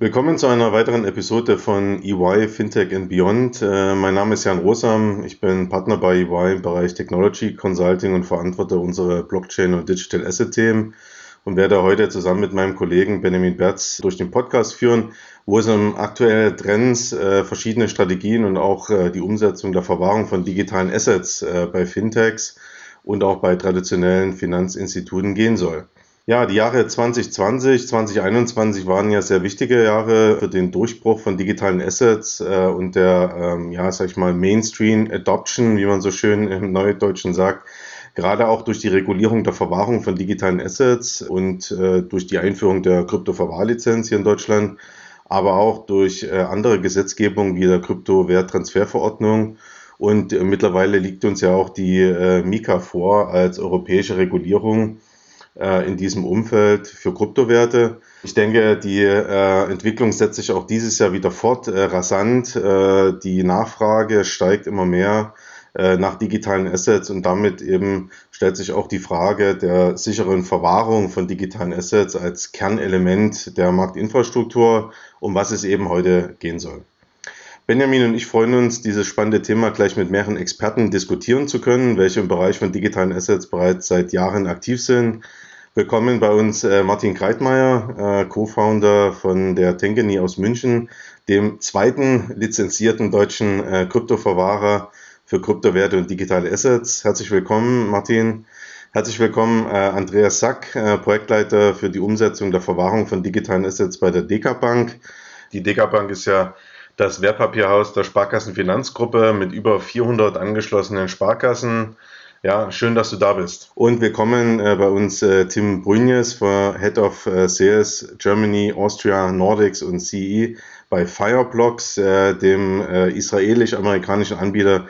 Willkommen zu einer weiteren Episode von EY Fintech and Beyond. Äh, mein Name ist Jan Rosam. Ich bin Partner bei EY im Bereich Technology Consulting und verantworte unsere Blockchain und Digital Asset Themen und werde heute zusammen mit meinem Kollegen Benjamin Berz durch den Podcast führen, wo es um aktuelle Trends, äh, verschiedene Strategien und auch äh, die Umsetzung der Verwahrung von digitalen Assets bei Fintechs und auch bei traditionellen Finanzinstituten gehen soll. Ja, die Jahre 2020, 2021 waren ja sehr wichtige Jahre für den Durchbruch von digitalen Assets äh, und der, ähm, ja, sag ich mal, Mainstream Adoption, wie man so schön im Neudeutschen sagt. Gerade auch durch die Regulierung der Verwahrung von digitalen Assets und äh, durch die Einführung der Kryptoverwahrlizenz hier in Deutschland, aber auch durch äh, andere Gesetzgebung wie der Kryptowerttransferverordnung. Und äh, mittlerweile liegt uns ja auch die äh, Mika vor als europäische Regulierung in diesem Umfeld für Kryptowerte. Ich denke, die äh, Entwicklung setzt sich auch dieses Jahr wieder fort, äh, rasant. Äh, die Nachfrage steigt immer mehr äh, nach digitalen Assets und damit eben stellt sich auch die Frage der sicheren Verwahrung von digitalen Assets als Kernelement der Marktinfrastruktur, um was es eben heute gehen soll. Benjamin und ich freuen uns, dieses spannende Thema gleich mit mehreren Experten diskutieren zu können, welche im Bereich von digitalen Assets bereits seit Jahren aktiv sind. Willkommen bei uns äh, Martin Kreitmeier, äh, Co-Founder von der Tenkeni aus München, dem zweiten lizenzierten deutschen äh, Kryptoverwahrer für Kryptowerte und digitale Assets. Herzlich willkommen, Martin. Herzlich willkommen, äh, Andreas Sack, äh, Projektleiter für die Umsetzung der Verwahrung von digitalen Assets bei der DK Bank. Die DK Bank ist ja das Wertpapierhaus der Sparkassenfinanzgruppe mit über 400 angeschlossenen Sparkassen. Ja, schön, dass du da bist. Und willkommen äh, bei uns äh, Tim Brünjes, Head of äh, Sales Germany, Austria, Nordics und CE bei Fireblocks, äh, dem äh, israelisch-amerikanischen Anbieter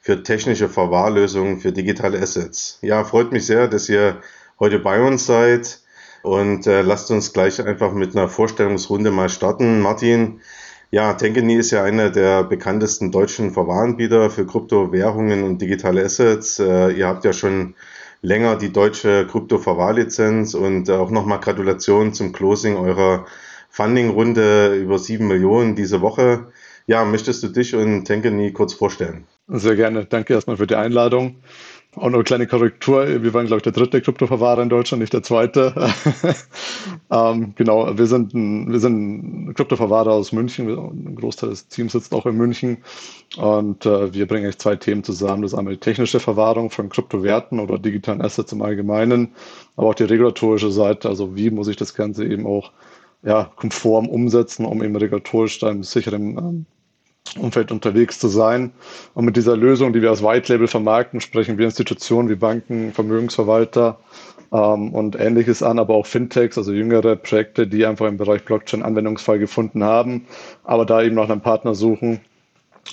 für technische Verwahrlösungen für digitale Assets. Ja, freut mich sehr, dass ihr heute bei uns seid. Und äh, lasst uns gleich einfach mit einer Vorstellungsrunde mal starten. Martin, ja, Tenkeni ist ja einer der bekanntesten deutschen Verwahranbieter für Kryptowährungen und digitale Assets. Äh, ihr habt ja schon länger die deutsche Krypto-Verwahrlizenz und auch nochmal Gratulation zum Closing eurer Funding-Runde über sieben Millionen diese Woche. Ja, möchtest du dich und Tenkeni kurz vorstellen? Sehr gerne. Danke erstmal für die Einladung. Auch noch eine kleine Korrektur. Wir waren, glaube ich, der dritte Kryptoverwahrer in Deutschland, nicht der zweite. ähm, genau, wir sind ein, wir sind ein Kryptoverwahrer aus München. Ein Großteil des Teams sitzt auch in München. Und äh, wir bringen eigentlich zwei Themen zusammen. Das ist einmal die technische Verwahrung von Kryptowerten oder digitalen Assets im Allgemeinen, aber auch die regulatorische Seite. Also wie muss ich das Ganze eben auch ja, konform umsetzen, um eben regulatorisch dann sicheren ähm, Umfeld unterwegs zu sein. Und mit dieser Lösung, die wir als White Label vermarkten, sprechen wir Institutionen wie Banken, Vermögensverwalter ähm, und ähnliches an, aber auch Fintechs, also jüngere Projekte, die einfach im Bereich Blockchain Anwendungsfall gefunden haben, aber da eben nach einem Partner suchen,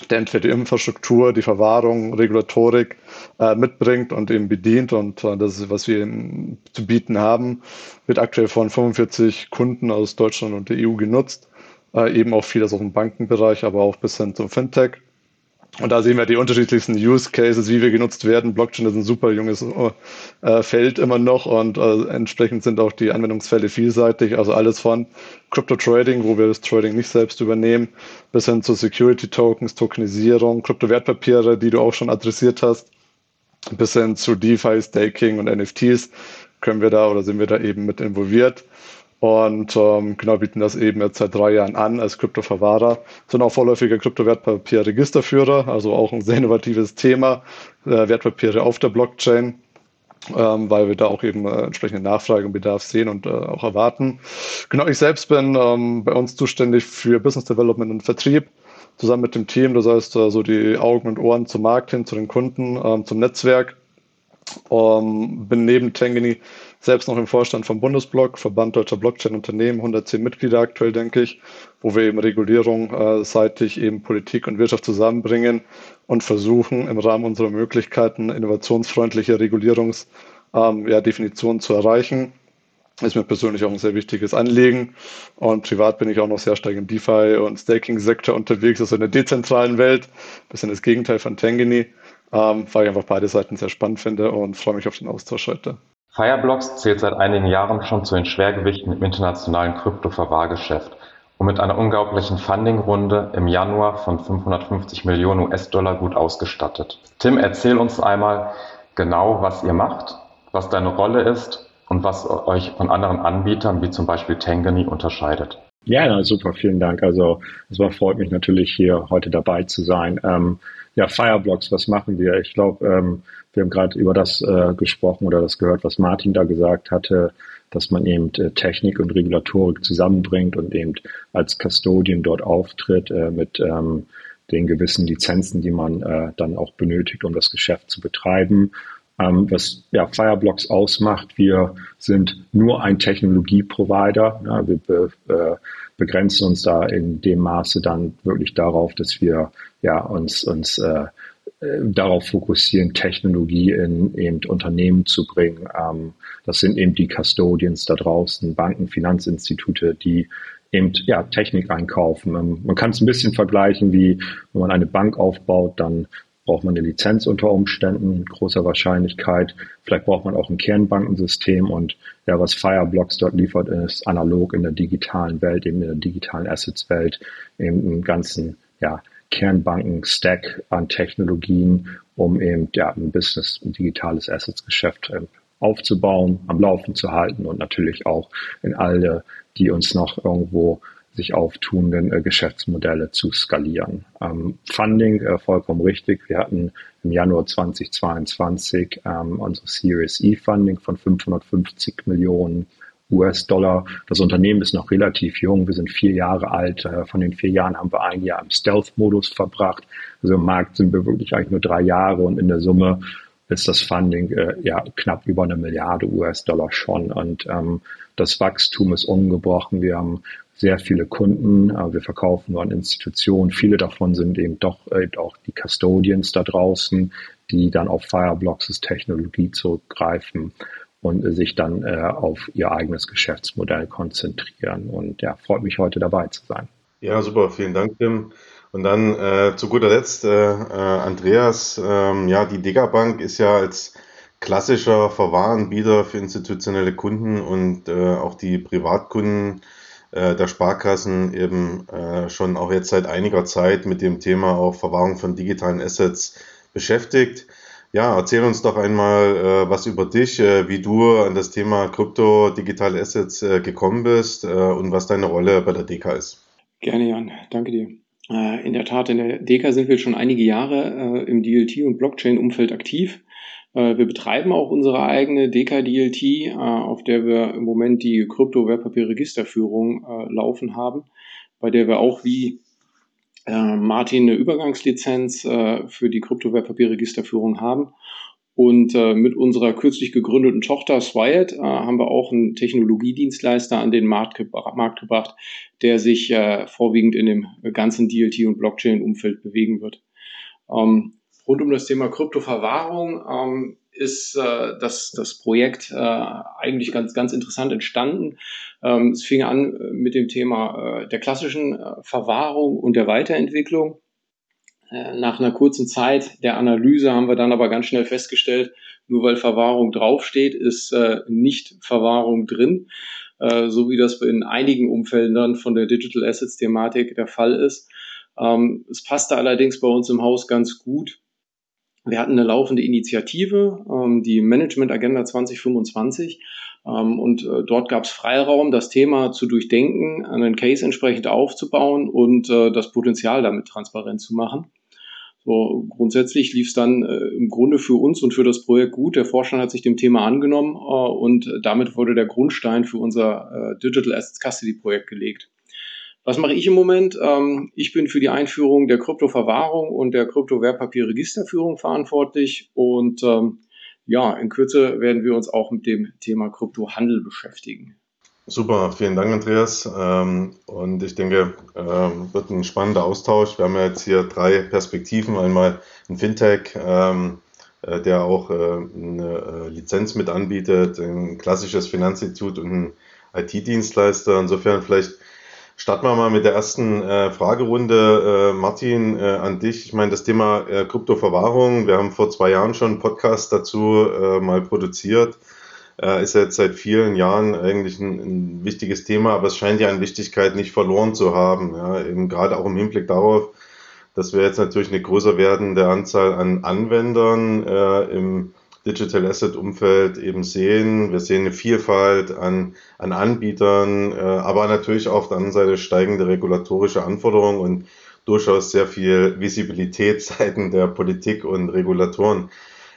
der entweder die Infrastruktur, die Verwahrung, Regulatorik äh, mitbringt und eben bedient. Und äh, das ist, was wir zu bieten haben, wird aktuell von 45 Kunden aus Deutschland und der EU genutzt äh, eben auch vieles aus dem Bankenbereich, aber auch bis hin zum Fintech. Und da sehen wir die unterschiedlichsten Use Cases, wie wir genutzt werden. Blockchain ist ein super junges äh, Feld immer noch und äh, entsprechend sind auch die Anwendungsfälle vielseitig. Also alles von Crypto Trading, wo wir das Trading nicht selbst übernehmen, bis hin zu Security Tokens, Tokenisierung, Kryptowertpapiere, die du auch schon adressiert hast, bis hin zu DeFi, Staking und NFTs können wir da oder sind wir da eben mit involviert. Und ähm, genau bieten das eben jetzt seit drei Jahren an als Kryptoverwahrer. Sind auch vorläufiger Kryptowertpapierregisterführer, also auch ein sehr innovatives Thema, äh, Wertpapiere auf der Blockchain, ähm, weil wir da auch eben äh, entsprechende Nachfrage und Bedarf sehen und äh, auch erwarten. Genau, ich selbst bin ähm, bei uns zuständig für Business Development und Vertrieb zusammen mit dem Team. Das heißt, äh, so die Augen und Ohren zum Markt hin, zu den Kunden, ähm, zum Netzwerk. Ähm, bin neben Tangany selbst noch im Vorstand vom Bundesblock, Verband Deutscher Blockchain-Unternehmen, 110 Mitglieder aktuell, denke ich, wo wir eben Regulierung äh, seitig eben Politik und Wirtschaft zusammenbringen und versuchen im Rahmen unserer Möglichkeiten innovationsfreundliche Regulierungsvorschläge ähm, ja, zu erreichen. Ist mir persönlich auch ein sehr wichtiges Anliegen. Und privat bin ich auch noch sehr stark im DeFi und Staking-Sektor unterwegs, also in der dezentralen Welt. Bisschen das Gegenteil von Tangany, ähm, weil ich einfach beide Seiten sehr spannend finde und freue mich auf den Austausch heute. Fireblocks zählt seit einigen Jahren schon zu den Schwergewichten im internationalen Krypto-Verwahrgeschäft und mit einer unglaublichen Funding-Runde im Januar von 550 Millionen US-Dollar gut ausgestattet. Tim, erzähl uns einmal genau, was ihr macht, was deine Rolle ist und was euch von anderen Anbietern wie zum Beispiel Tangany unterscheidet. Ja, na, super, vielen Dank. Also es war, freut mich natürlich hier heute dabei zu sein. Ähm, ja, Fireblocks, was machen wir? Ich glaube, ähm, wir haben gerade über das äh, gesprochen oder das gehört, was Martin da gesagt hatte, dass man eben äh, Technik und Regulatorik zusammenbringt und eben als Custodian dort auftritt äh, mit ähm, den gewissen Lizenzen, die man äh, dann auch benötigt, um das Geschäft zu betreiben. Ähm, was ja, Fireblocks ausmacht, wir sind nur ein Technologieprovider. Ja, wir be, äh, begrenzen uns da in dem Maße dann wirklich darauf, dass wir ja, uns, uns äh, darauf fokussieren, Technologie in eben Unternehmen zu bringen. Ähm, das sind eben die Custodians da draußen, Banken, Finanzinstitute, die eben ja, Technik einkaufen. Ähm, man kann es ein bisschen vergleichen, wie wenn man eine Bank aufbaut, dann braucht man eine Lizenz unter Umständen, großer Wahrscheinlichkeit. Vielleicht braucht man auch ein Kernbankensystem und ja, was Fireblocks dort liefert, ist analog in der digitalen Welt, eben in der digitalen Assets-Welt, eben einen ganzen ja, Kernbanken-Stack an Technologien, um eben ja, ein Business, ein digitales Assets-Geschäft ähm, aufzubauen, am Laufen zu halten und natürlich auch in alle, die uns noch irgendwo sich auftunenden äh, Geschäftsmodelle zu skalieren. Ähm, Funding, äh, vollkommen richtig. Wir hatten im Januar 2022 ähm, unsere Series E Funding von 550 Millionen US-Dollar. Das Unternehmen ist noch relativ jung. Wir sind vier Jahre alt. Äh, von den vier Jahren haben wir ein Jahr im Stealth-Modus verbracht. Also im Markt sind wir wirklich eigentlich nur drei Jahre und in der Summe ist das Funding äh, ja knapp über eine Milliarde US-Dollar schon. Und ähm, das Wachstum ist ungebrochen. Wir haben sehr viele Kunden. Äh, wir verkaufen nur an Institutionen. Viele davon sind eben doch äh, auch die Custodians da draußen, die dann auf Fireblocks Technologie zurückgreifen und sich dann äh, auf ihr eigenes Geschäftsmodell konzentrieren. Und ja, freut mich heute dabei zu sein. Ja, super, vielen Dank, Tim. Und dann äh, zu guter Letzt, äh, äh, Andreas, ähm, ja, die Degabank ist ja als klassischer Verwahranbieter für institutionelle Kunden und äh, auch die Privatkunden äh, der Sparkassen eben schon auch jetzt seit einiger Zeit mit dem Thema auch Verwahrung von digitalen Assets beschäftigt. Ja, erzähl uns doch einmal äh, was über dich, äh, wie du an das Thema Krypto, digitale Assets äh, gekommen bist äh, und was deine Rolle bei der DK ist. Gerne, Jan. Danke dir. Äh, in der Tat, in der DK sind wir schon einige Jahre äh, im DLT- und Blockchain-Umfeld aktiv. Wir betreiben auch unsere eigene DK-DLT, auf der wir im Moment die Krypto-Wertpapierregisterführung laufen haben, bei der wir auch wie äh, Martin eine Übergangslizenz äh, für die Kryptowertpapierregisterführung haben. Und äh, mit unserer kürzlich gegründeten Tochter Swiat äh, haben wir auch einen Technologiedienstleister an den Markt, ge Markt gebracht, der sich äh, vorwiegend in dem ganzen DLT- und Blockchain-Umfeld bewegen wird. Ähm, rund um das Thema Kryptoverwahrung ähm, ist äh, das, das Projekt äh, eigentlich ganz, ganz interessant entstanden. Ähm, es fing an äh, mit dem Thema äh, der klassischen äh, Verwahrung und der Weiterentwicklung. Äh, nach einer kurzen Zeit der Analyse haben wir dann aber ganz schnell festgestellt, nur weil Verwahrung draufsteht, ist äh, nicht Verwahrung drin, äh, so wie das in einigen Umfeldern dann von der Digital Assets Thematik der Fall ist. Ähm, es passte allerdings bei uns im Haus ganz gut, wir hatten eine laufende Initiative, ähm, die Management Agenda 2025. Ähm, und äh, dort gab es Freiraum, das Thema zu durchdenken, einen Case entsprechend aufzubauen und äh, das Potenzial damit transparent zu machen. So, grundsätzlich lief es dann äh, im Grunde für uns und für das Projekt gut. Der Vorstand hat sich dem Thema angenommen und damit wurde der Grundstein für unser Digital Assets Custody Projekt gelegt. Was mache ich im Moment? Ähm, ich bin für die Einführung der Kryptoverwahrung und der Kryptowertpapierregisterführung verantwortlich und ähm, ja, in Kürze werden wir uns auch mit dem Thema Kryptohandel beschäftigen. Super, vielen Dank, Andreas. Ähm, und ich denke, ähm, wird ein spannender Austausch. Wir haben ja jetzt hier drei Perspektiven. Einmal ein Fintech, ähm, äh, der auch äh, eine äh, Lizenz mit anbietet, ein klassisches Finanzinstitut und ein IT-Dienstleister. Insofern vielleicht starten wir mal mit der ersten äh, Fragerunde. Äh, Martin, äh, an dich. Ich meine, das Thema äh, Kryptoverwahrung, wir haben vor zwei Jahren schon einen Podcast dazu äh, mal produziert. Äh, ist jetzt seit vielen Jahren eigentlich ein, ein, wichtiges Thema, aber es scheint ja an Wichtigkeit nicht verloren zu haben. Ja, eben gerade auch im Hinblick darauf, dass wir jetzt natürlich eine größer werdende Anzahl an Anwendern äh, im Digital Asset Umfeld eben sehen. Wir sehen eine Vielfalt an, an Anbietern, äh, aber natürlich auf der anderen Seite steigende regulatorische Anforderungen und durchaus sehr viel Visibilität seitens der Politik und Regulatoren.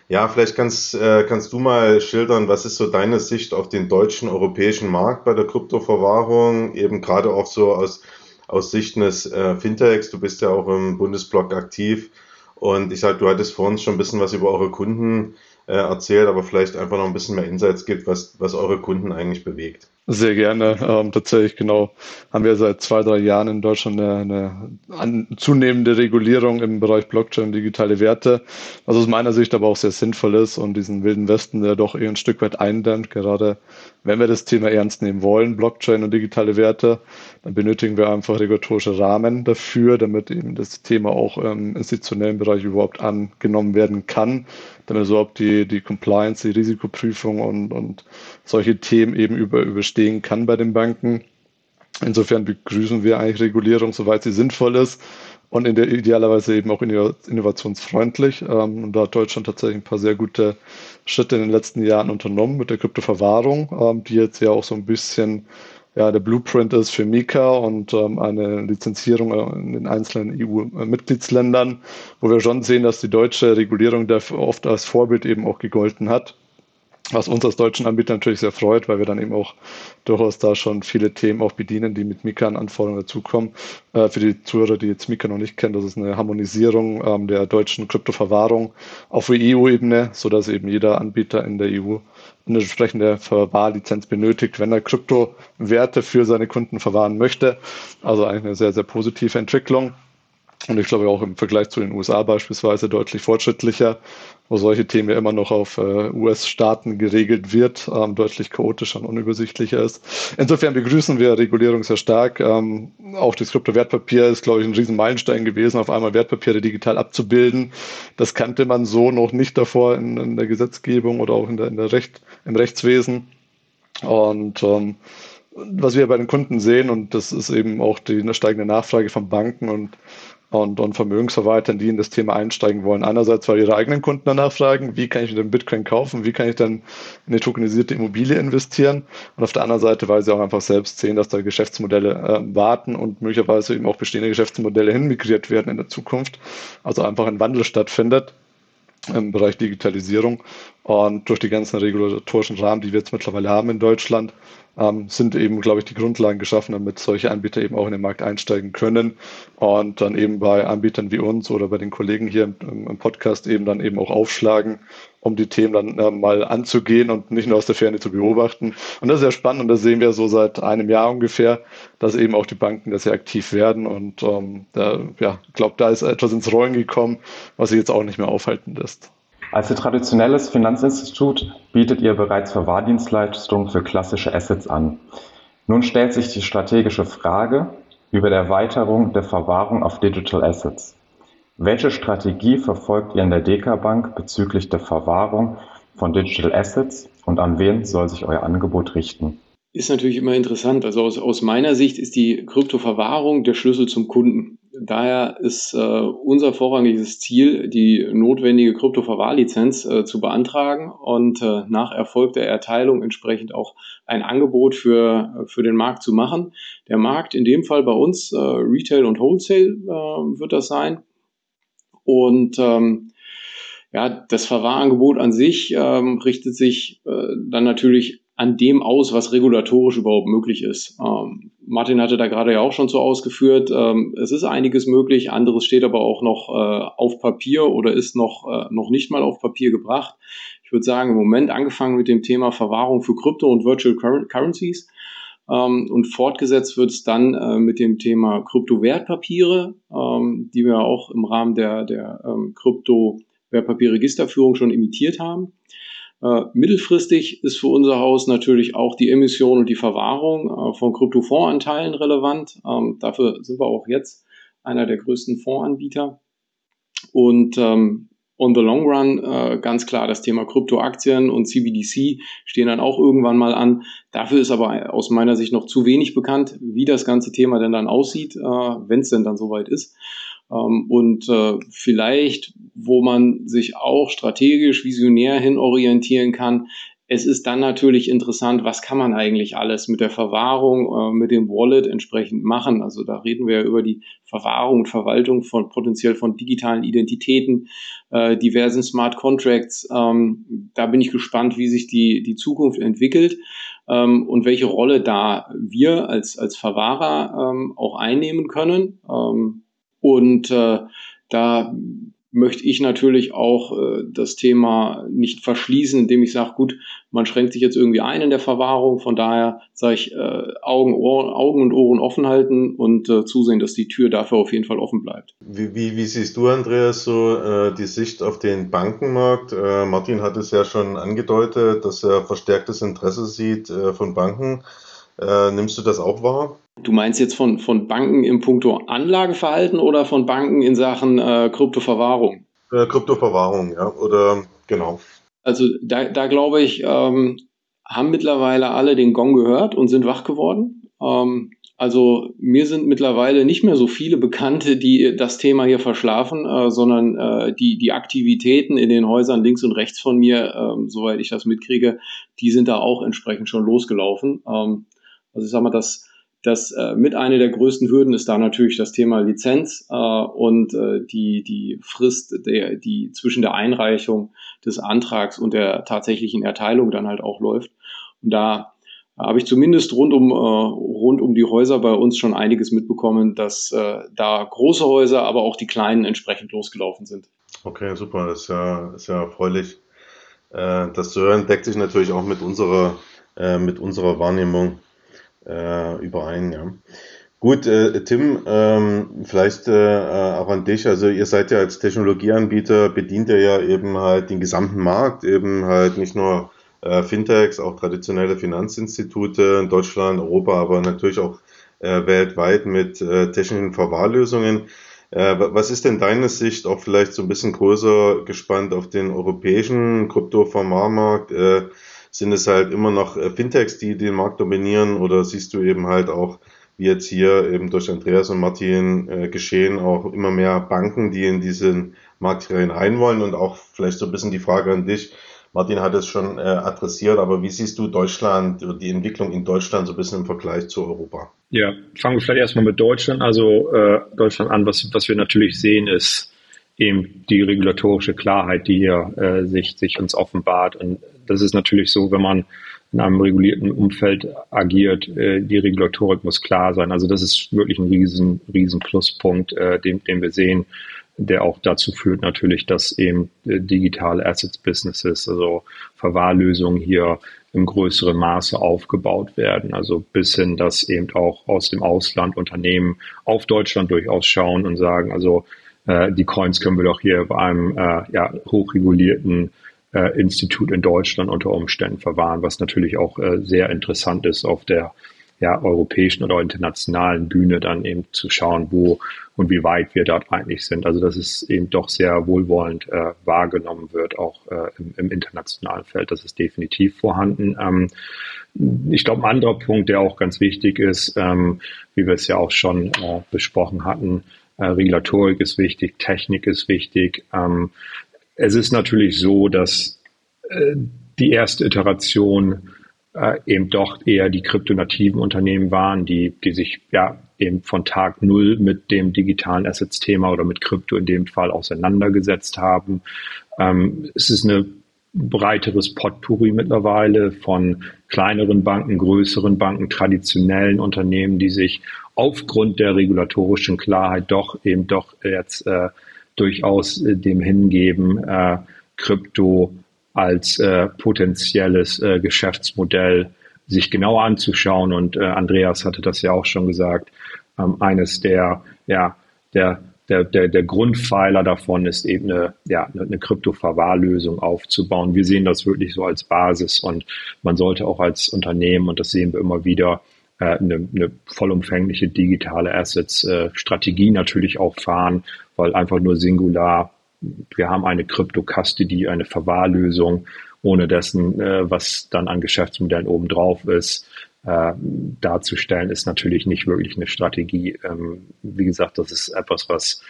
Ja, vielleicht kannst, äh, kannst du mal schildern, was ist so deine Sicht auf den deutschen, europäischen Markt bei der Kryptoverwahrung, eben gerade auch so aus, aus Sicht des äh, Fintechs. Du bist ja auch im Bundesblock aktiv und ich sag, du hattest vorhin schon ein bisschen was über eure Kunden äh, erzählt, aber vielleicht einfach noch ein bisschen mehr Insights gibt, was, was eure Kunden eigentlich bewegt. Sehr gerne. Ähm, tatsächlich, genau, haben wir seit zwei, drei Jahren in Deutschland eine, eine zunehmende Regulierung im Bereich Blockchain und digitale Werte, was aus meiner Sicht aber auch sehr sinnvoll ist und diesen wilden Westen, der doch eher ein Stück weit eindämmt, gerade wenn wir das Thema ernst nehmen wollen, Blockchain und digitale Werte, dann benötigen wir einfach regulatorische Rahmen dafür, damit eben das Thema auch im institutionellen Bereich überhaupt angenommen werden kann, damit überhaupt die, die Compliance, die Risikoprüfung und, und solche Themen eben über, überstehen kann bei den Banken. Insofern begrüßen wir eigentlich Regulierung, soweit sie sinnvoll ist und in der, idealerweise eben auch innovationsfreundlich. Ähm, und da hat Deutschland tatsächlich ein paar sehr gute Schritte in den letzten Jahren unternommen mit der Kryptoverwahrung, ähm, die jetzt ja auch so ein bisschen ja, der Blueprint ist für Mika und ähm, eine Lizenzierung in den einzelnen EU-Mitgliedsländern, wo wir schon sehen, dass die deutsche Regulierung dafür oft als Vorbild eben auch gegolten hat was uns als deutschen Anbieter natürlich sehr freut, weil wir dann eben auch durchaus da schon viele Themen auch bedienen, die mit Mika an Anforderungen dazukommen. Äh, für die Zuhörer, die jetzt Mika noch nicht kennen, das ist eine Harmonisierung ähm, der deutschen Kryptoverwahrung auf EU-Ebene, sodass eben jeder Anbieter in der EU eine entsprechende Verwahrlizenz benötigt, wenn er Kryptowerte für seine Kunden verwahren möchte. Also eigentlich eine sehr, sehr positive Entwicklung. Und ich glaube auch im Vergleich zu den USA beispielsweise deutlich fortschrittlicher, wo solche Themen ja immer noch auf äh, US-Staaten geregelt wird, ähm, deutlich chaotischer und unübersichtlicher ist. Insofern begrüßen wir Regulierung sehr stark. Ähm, auch das Kryptowertpapier ist, glaube ich, ein Riesenmeilenstein gewesen, auf einmal Wertpapiere digital abzubilden. Das kannte man so noch nicht davor in, in der Gesetzgebung oder auch in der, in der Recht, im Rechtswesen. Und ähm, was wir bei den Kunden sehen, und das ist eben auch die steigende Nachfrage von Banken und und, und Vermögensverwaltern, die in das Thema einsteigen wollen. Einerseits, weil ihre eigenen Kunden danach fragen, wie kann ich denn Bitcoin kaufen, wie kann ich dann in eine tokenisierte Immobilie investieren und auf der anderen Seite, weil sie auch einfach selbst sehen, dass da Geschäftsmodelle äh, warten und möglicherweise eben auch bestehende Geschäftsmodelle hinmigriert werden in der Zukunft. Also einfach ein Wandel stattfindet im Bereich Digitalisierung und durch die ganzen regulatorischen Rahmen, die wir jetzt mittlerweile haben in Deutschland, ähm, sind eben, glaube ich, die Grundlagen geschaffen, damit solche Anbieter eben auch in den Markt einsteigen können und dann eben bei Anbietern wie uns oder bei den Kollegen hier im, im Podcast eben dann eben auch aufschlagen, um die Themen dann äh, mal anzugehen und nicht nur aus der Ferne zu beobachten. Und das ist sehr spannend und das sehen wir so seit einem Jahr ungefähr, dass eben auch die Banken da sehr aktiv werden und ähm, da, ja, ich glaube, da ist etwas ins Rollen gekommen, was sich jetzt auch nicht mehr aufhalten lässt. Als traditionelles Finanzinstitut bietet ihr bereits Verwahrdienstleistungen für klassische Assets an. Nun stellt sich die strategische Frage über der Erweiterung der Verwahrung auf Digital Assets. Welche Strategie verfolgt ihr in der DK Bank bezüglich der Verwahrung von Digital Assets und an wen soll sich euer Angebot richten? Ist natürlich immer interessant. Also aus, aus meiner Sicht ist die Kryptoverwahrung der Schlüssel zum Kunden. Daher ist äh, unser vorrangiges Ziel, die notwendige Kryptoverwahrlizenz äh, zu beantragen und äh, nach Erfolg der Erteilung entsprechend auch ein Angebot für, für den Markt zu machen. Der Markt in dem Fall bei uns, äh, Retail und Wholesale äh, wird das sein. Und ähm, ja, das Verwahrangebot an sich ähm, richtet sich äh, dann natürlich an dem aus, was regulatorisch überhaupt möglich ist. Ähm, Martin hatte da gerade ja auch schon so ausgeführt, ähm, es ist einiges möglich, anderes steht aber auch noch äh, auf Papier oder ist noch, äh, noch nicht mal auf Papier gebracht. Ich würde sagen, im Moment angefangen mit dem Thema Verwahrung für Krypto und Virtual Currencies. Ähm, und fortgesetzt wird es dann äh, mit dem Thema Kryptowertpapiere, ähm, die wir auch im Rahmen der, der ähm, Krypto Wertpapierregisterführung schon imitiert haben. Äh, mittelfristig ist für unser Haus natürlich auch die Emission und die Verwahrung äh, von Kryptofondsanteilen relevant. Ähm, dafür sind wir auch jetzt einer der größten Fondsanbieter. Und ähm, on the long run äh, ganz klar das Thema Kryptoaktien und CBDC stehen dann auch irgendwann mal an. Dafür ist aber aus meiner Sicht noch zu wenig bekannt, wie das ganze Thema denn dann aussieht, wenn es denn dann soweit ist. Ähm, und äh, vielleicht, wo man sich auch strategisch, visionär hin orientieren kann, es ist dann natürlich interessant, was kann man eigentlich alles mit der Verwahrung, äh, mit dem Wallet entsprechend machen. Also da reden wir ja über die Verwahrung und Verwaltung von potenziell von digitalen Identitäten, äh, diversen Smart Contracts. Ähm, da bin ich gespannt, wie sich die, die Zukunft entwickelt ähm, und welche Rolle da wir als, als Verwahrer ähm, auch einnehmen können. Ähm, und äh, da möchte ich natürlich auch äh, das Thema nicht verschließen, indem ich sage, gut, man schränkt sich jetzt irgendwie ein in der Verwahrung. Von daher sage ich, äh, Augen, Ohr, Augen und Ohren offen halten und äh, zusehen, dass die Tür dafür auf jeden Fall offen bleibt. Wie, wie, wie siehst du, Andreas, so äh, die Sicht auf den Bankenmarkt? Äh, Martin hat es ja schon angedeutet, dass er verstärktes Interesse sieht äh, von Banken. Äh, nimmst du das auch wahr? Du meinst jetzt von, von Banken im Punkto Anlageverhalten oder von Banken in Sachen äh, Kryptoverwahrung? Äh, Kryptoverwahrung, ja, oder genau. Also da, da glaube ich, ähm, haben mittlerweile alle den Gong gehört und sind wach geworden. Ähm, also mir sind mittlerweile nicht mehr so viele Bekannte, die das Thema hier verschlafen, äh, sondern äh, die, die Aktivitäten in den Häusern links und rechts von mir, äh, soweit ich das mitkriege, die sind da auch entsprechend schon losgelaufen. Ähm, also ich sage mal, das das äh, mit einer der größten Hürden ist da natürlich das Thema Lizenz äh, und äh, die, die Frist, der, die zwischen der Einreichung des Antrags und der tatsächlichen Erteilung dann halt auch läuft. Und da habe ich zumindest rund um, äh, rund um die Häuser bei uns schon einiges mitbekommen, dass äh, da große Häuser, aber auch die kleinen entsprechend losgelaufen sind. Okay, super, das ist ja, ist ja erfreulich. Äh, das zu hören deckt sich natürlich auch mit unserer, äh, mit unserer Wahrnehmung äh, überein. Ja. Gut, äh, Tim, ähm, vielleicht äh, auch an dich. Also ihr seid ja als Technologieanbieter, bedient ihr ja eben halt den gesamten Markt, eben halt nicht nur äh, Fintechs, auch traditionelle Finanzinstitute in Deutschland, Europa, aber natürlich auch äh, weltweit mit äh, technischen Verwahrlösungen. Äh, was ist denn deine Sicht, auch vielleicht so ein bisschen größer gespannt auf den europäischen Kryptoverwahrmarkt? Äh, sind es halt immer noch äh, Fintechs, die den Markt dominieren oder siehst du eben halt auch, wie jetzt hier eben durch Andreas und Martin äh, geschehen, auch immer mehr Banken, die in diesen Markt rein wollen und auch vielleicht so ein bisschen die Frage an dich, Martin hat es schon äh, adressiert, aber wie siehst du Deutschland, die Entwicklung in Deutschland so ein bisschen im Vergleich zu Europa? Ja, fangen wir vielleicht erstmal mit Deutschland, also äh, Deutschland an. Was, was wir natürlich sehen, ist eben die regulatorische Klarheit, die hier äh, sich, sich uns offenbart. Und das ist natürlich so, wenn man in einem regulierten Umfeld agiert, äh, die Regulatorik muss klar sein. Also das ist wirklich ein riesen, riesen Pluspunkt, äh, den, den wir sehen, der auch dazu führt natürlich, dass eben äh, digitale Assets Businesses, also Verwahrlösungen hier im größeren Maße aufgebaut werden. Also bis hin, dass eben auch aus dem Ausland Unternehmen auf Deutschland durchaus schauen und sagen, also äh, die Coins können wir doch hier bei einem äh, ja, hochregulierten äh, Institut in Deutschland unter Umständen verwahren, was natürlich auch äh, sehr interessant ist auf der ja, europäischen oder internationalen Bühne dann eben zu schauen, wo und wie weit wir dort eigentlich sind. Also dass es eben doch sehr wohlwollend äh, wahrgenommen wird, auch äh, im, im, internationalen Feld. Das ist definitiv vorhanden. Ähm, ich glaube, ein anderer Punkt, der auch ganz wichtig ist, ähm, wie wir es ja auch schon äh, besprochen hatten, äh, Regulatorik ist wichtig, Technik ist wichtig. Ähm, es ist natürlich so, dass äh, die erste Iteration äh, eben doch eher die kryptonativen Unternehmen waren, die, die sich ja eben von Tag Null mit dem digitalen Assets-Thema oder mit Krypto in dem Fall auseinandergesetzt haben. Ähm, es ist eine breiteres Potpourri mittlerweile von kleineren Banken, größeren Banken, traditionellen Unternehmen, die sich aufgrund der regulatorischen Klarheit doch eben doch jetzt äh, durchaus äh, dem hingeben, äh, Krypto als äh, potenzielles äh, Geschäftsmodell sich genauer anzuschauen. Und äh, Andreas hatte das ja auch schon gesagt. Ähm, eines der, ja, der, der, der, der Grundpfeiler davon ist eben eine, ja, eine Kryptoverwahrlösung aufzubauen. Wir sehen das wirklich so als Basis und man sollte auch als Unternehmen, und das sehen wir immer wieder, äh, eine, eine vollumfängliche digitale Assets-Strategie äh, natürlich auch fahren, weil einfach nur Singular, wir haben eine Crypto-Custody, eine Verwahrlösung, ohne dessen, äh, was dann an Geschäftsmodellen obendrauf ist, äh, darzustellen, ist natürlich nicht wirklich eine Strategie. Ähm, wie gesagt, das ist etwas, was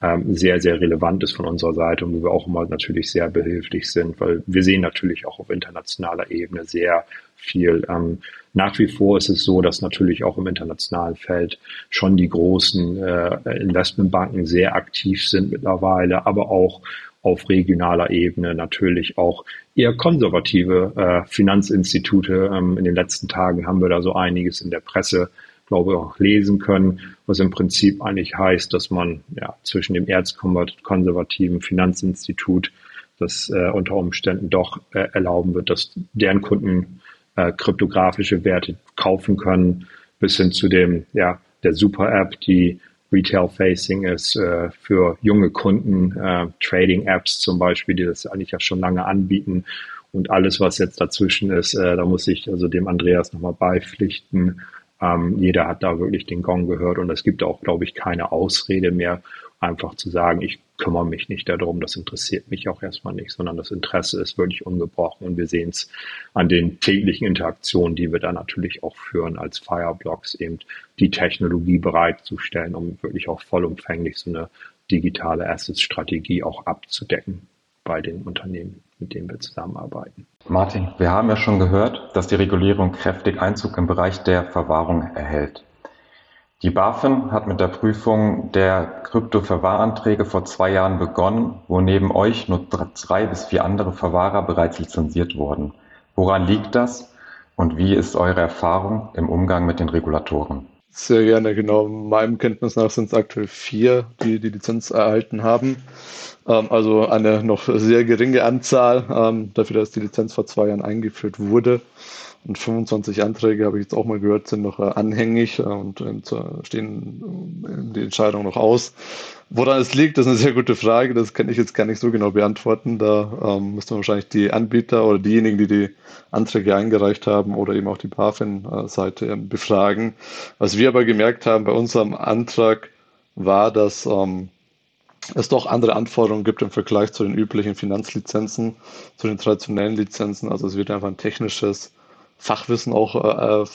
ähm, sehr, sehr relevant ist von unserer Seite und wo wir auch immer natürlich sehr behilflich sind, weil wir sehen natürlich auch auf internationaler Ebene sehr viel. Ähm, nach wie vor ist es so, dass natürlich auch im internationalen Feld schon die großen äh, Investmentbanken sehr aktiv sind mittlerweile, aber auch auf regionaler Ebene natürlich auch eher konservative äh, Finanzinstitute. Ähm, in den letzten Tagen haben wir da so einiges in der Presse, glaube ich, auch lesen können, was im Prinzip eigentlich heißt, dass man ja zwischen dem erzkonservativen Finanzinstitut das äh, unter Umständen doch äh, erlauben wird, dass deren Kunden äh, kryptografische Werte kaufen können, bis hin zu dem, ja, der Super-App, die Retail-Facing ist äh, für junge Kunden, äh, Trading-Apps zum Beispiel, die das eigentlich ja schon lange anbieten. Und alles, was jetzt dazwischen ist, äh, da muss ich also dem Andreas nochmal beipflichten. Ähm, jeder hat da wirklich den Gong gehört und es gibt auch, glaube ich, keine Ausrede mehr, einfach zu sagen, ich kümmere mich nicht darum, das interessiert mich auch erstmal nicht, sondern das Interesse ist wirklich ungebrochen und wir sehen es an den täglichen Interaktionen, die wir da natürlich auch führen als Fireblocks, eben die Technologie bereitzustellen, um wirklich auch vollumfänglich so eine digitale Assets-Strategie auch abzudecken bei den Unternehmen, mit denen wir zusammenarbeiten. Martin, wir haben ja schon gehört, dass die Regulierung kräftig Einzug im Bereich der Verwahrung erhält. Die BaFin hat mit der Prüfung der Krypto-Verwahranträge vor zwei Jahren begonnen, wo neben euch nur drei bis vier andere Verwahrer bereits lizenziert wurden. Woran liegt das und wie ist eure Erfahrung im Umgang mit den Regulatoren? Sehr gerne, genau. Meinem Kenntnis nach sind es aktuell vier, die die Lizenz erhalten haben. Ähm, also eine noch sehr geringe Anzahl ähm, dafür, dass die Lizenz vor zwei Jahren eingeführt wurde. Und 25 Anträge, habe ich jetzt auch mal gehört, sind noch äh, anhängig äh, und äh, stehen die Entscheidung noch aus. Woran es liegt, das ist eine sehr gute Frage. Das kann ich jetzt gar nicht so genau beantworten. Da ähm, man wahrscheinlich die Anbieter oder diejenigen, die die Anträge eingereicht haben oder eben auch die BaFin-Seite befragen. Was wir aber gemerkt haben bei unserem Antrag war, dass ähm, es doch andere Anforderungen gibt im Vergleich zu den üblichen Finanzlizenzen, zu den traditionellen Lizenzen. Also es wird einfach ein technisches Fachwissen auch äh,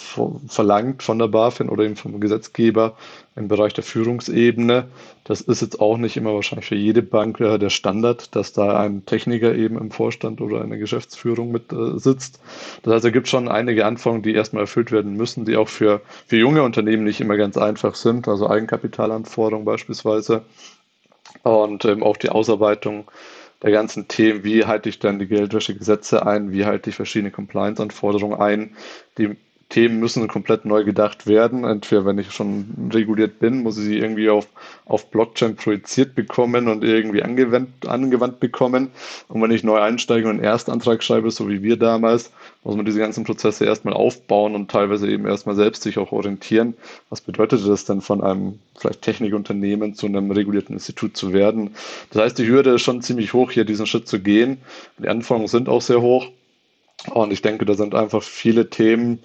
verlangt von der BaFin oder eben vom Gesetzgeber im Bereich der Führungsebene. Das ist jetzt auch nicht immer wahrscheinlich für jede Bank äh, der Standard, dass da ein Techniker eben im Vorstand oder in der Geschäftsführung mit äh, sitzt. Das heißt, es gibt schon einige Anforderungen, die erstmal erfüllt werden müssen, die auch für, für junge Unternehmen nicht immer ganz einfach sind, also Eigenkapitalanforderungen beispielsweise und ähm, auch die Ausarbeitung der ganzen Themen, wie halte ich dann die Geldwäschegesetze ein, wie halte ich verschiedene Compliance-Anforderungen ein, die Themen müssen komplett neu gedacht werden. Entweder, wenn ich schon reguliert bin, muss ich sie irgendwie auf, auf Blockchain projiziert bekommen und irgendwie angewandt, angewandt bekommen. Und wenn ich neu einsteige und einen Erstantrag schreibe, so wie wir damals, muss man diese ganzen Prozesse erstmal aufbauen und teilweise eben erstmal selbst sich auch orientieren. Was bedeutet das denn von einem vielleicht Technikunternehmen zu einem regulierten Institut zu werden? Das heißt, die Hürde ist schon ziemlich hoch, hier diesen Schritt zu gehen. Die Anforderungen sind auch sehr hoch. Und ich denke, da sind einfach viele Themen,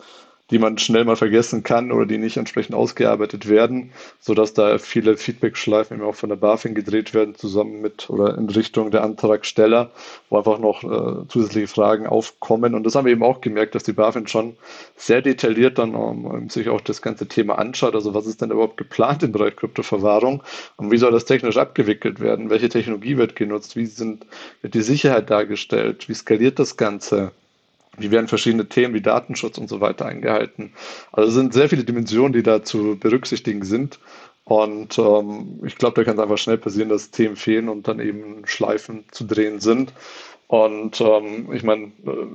die man schnell mal vergessen kann oder die nicht entsprechend ausgearbeitet werden, sodass da viele Feedback-Schleifen eben auch von der BaFin gedreht werden, zusammen mit oder in Richtung der Antragsteller, wo einfach noch äh, zusätzliche Fragen aufkommen. Und das haben wir eben auch gemerkt, dass die BaFin schon sehr detailliert dann um, sich auch das ganze Thema anschaut. Also was ist denn überhaupt geplant im Bereich Kryptoverwahrung und wie soll das technisch abgewickelt werden? Welche Technologie wird genutzt? Wie sind, wird die Sicherheit dargestellt? Wie skaliert das Ganze? Wie werden verschiedene Themen wie Datenschutz und so weiter eingehalten? Also es sind sehr viele Dimensionen, die da zu berücksichtigen sind. Und ähm, ich glaube, da kann es einfach schnell passieren, dass Themen fehlen und dann eben Schleifen zu drehen sind. Und ähm, ich meine, äh,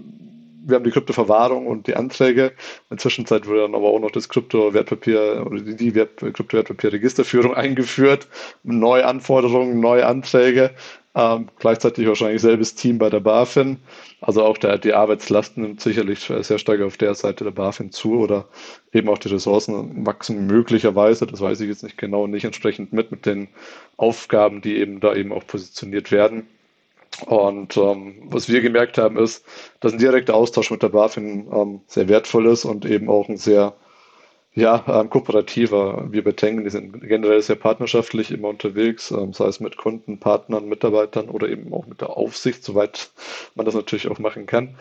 wir haben die Kryptoverwahrung und die Anträge. In der Zwischenzeit wurde dann aber auch noch das Kryptowertpapier oder die Kryptowertpapierregisterführung eingeführt. Neue Anforderungen, neue Anträge. Ähm, gleichzeitig wahrscheinlich selbes Team bei der BaFin. Also auch der, die Arbeitslast nimmt sicherlich sehr stark auf der Seite der BaFin zu oder eben auch die Ressourcen wachsen möglicherweise, das weiß ich jetzt nicht genau, nicht entsprechend mit mit den Aufgaben, die eben da eben auch positioniert werden. Und ähm, was wir gemerkt haben, ist, dass ein direkter Austausch mit der BaFin ähm, sehr wertvoll ist und eben auch ein sehr ja, ähm, kooperativer. Wir bei Tengen, die sind generell sehr partnerschaftlich immer unterwegs, ähm, sei es mit Kunden, Partnern, Mitarbeitern oder eben auch mit der Aufsicht, soweit man das natürlich auch machen kann.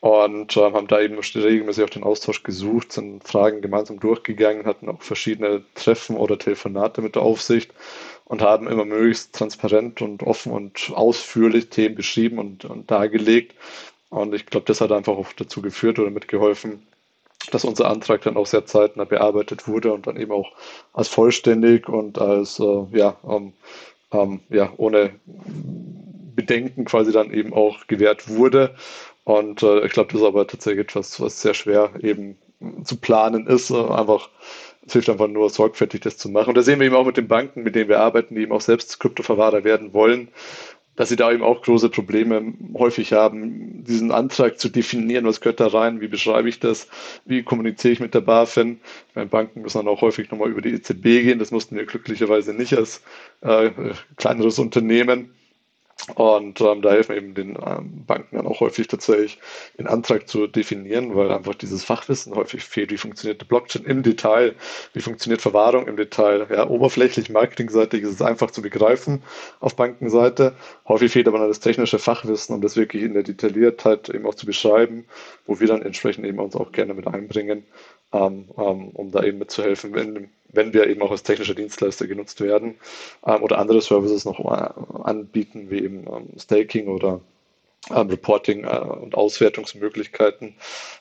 Und ähm, haben da eben regelmäßig auch den Austausch gesucht, sind Fragen gemeinsam durchgegangen, hatten auch verschiedene Treffen oder Telefonate mit der Aufsicht und haben immer möglichst transparent und offen und ausführlich Themen beschrieben und, und dargelegt. Und ich glaube, das hat einfach auch dazu geführt oder mitgeholfen, dass unser Antrag dann auch sehr zeitnah bearbeitet wurde und dann eben auch als vollständig und als äh, ja, ähm, ähm, ja, ohne Bedenken quasi dann eben auch gewährt wurde. Und äh, ich glaube, das ist aber tatsächlich etwas, was sehr schwer eben zu planen ist. Äh, einfach, es hilft einfach nur sorgfältig, das zu machen. Und da sehen wir eben auch mit den Banken, mit denen wir arbeiten, die eben auch selbst Kryptoverwahrer werden wollen, dass sie da eben auch große Probleme häufig haben, diesen Antrag zu definieren, was gehört da rein, wie beschreibe ich das, wie kommuniziere ich mit der BaFin. Meine Banken müssen dann auch häufig nochmal über die EZB gehen, das mussten wir glücklicherweise nicht als äh, kleineres Unternehmen. Und ähm, da helfen eben den ähm, Banken dann auch häufig tatsächlich, den Antrag zu definieren, weil einfach dieses Fachwissen häufig fehlt. Wie funktioniert die Blockchain im Detail? Wie funktioniert Verwahrung im Detail? Ja, oberflächlich, marketingseitig ist es einfach zu begreifen auf Bankenseite. Häufig fehlt aber dann das technische Fachwissen, um das wirklich in der Detailliertheit eben auch zu beschreiben, wo wir dann entsprechend eben uns auch gerne mit einbringen, um da eben mitzuhelfen, wenn wenn wir eben auch als technischer Dienstleister genutzt werden ähm, oder andere Services noch äh, anbieten, wie eben ähm, Staking oder ähm, Reporting äh, und Auswertungsmöglichkeiten.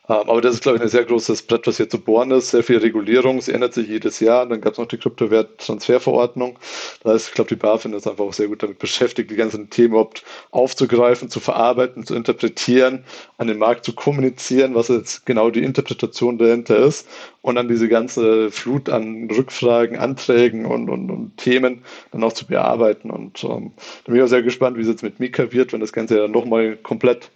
Ähm, aber das ist, glaube ich, ein sehr großes Brett, was hier zu bohren ist. Sehr viel Regulierung, sie ändert sich jedes Jahr. Dann gab es noch die Kryptowerttransferverordnung. Da ist, ich glaube, die BaFin ist einfach auch sehr gut damit beschäftigt, die ganzen Themen überhaupt aufzugreifen, zu verarbeiten, zu interpretieren, an den Markt zu kommunizieren, was jetzt genau die Interpretation dahinter ist. Und dann diese ganze Flut an Rückfragen, Anträgen und, und, und Themen dann auch zu bearbeiten. Und ähm, da bin ich auch sehr gespannt, wie es jetzt mit Mika wird, wenn das Ganze ja nochmal komplett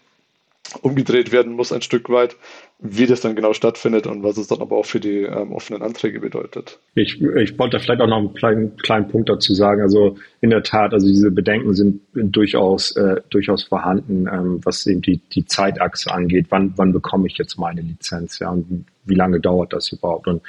umgedreht werden muss, ein Stück weit, wie das dann genau stattfindet und was es dann aber auch für die ähm, offenen Anträge bedeutet. Ich, ich wollte vielleicht auch noch einen kleinen, kleinen Punkt dazu sagen. Also in der Tat, also diese Bedenken sind durchaus, äh, durchaus vorhanden, ähm, was eben die, die Zeitachse angeht. Wann, wann bekomme ich jetzt meine Lizenz? Ja, und wie lange dauert das überhaupt? Und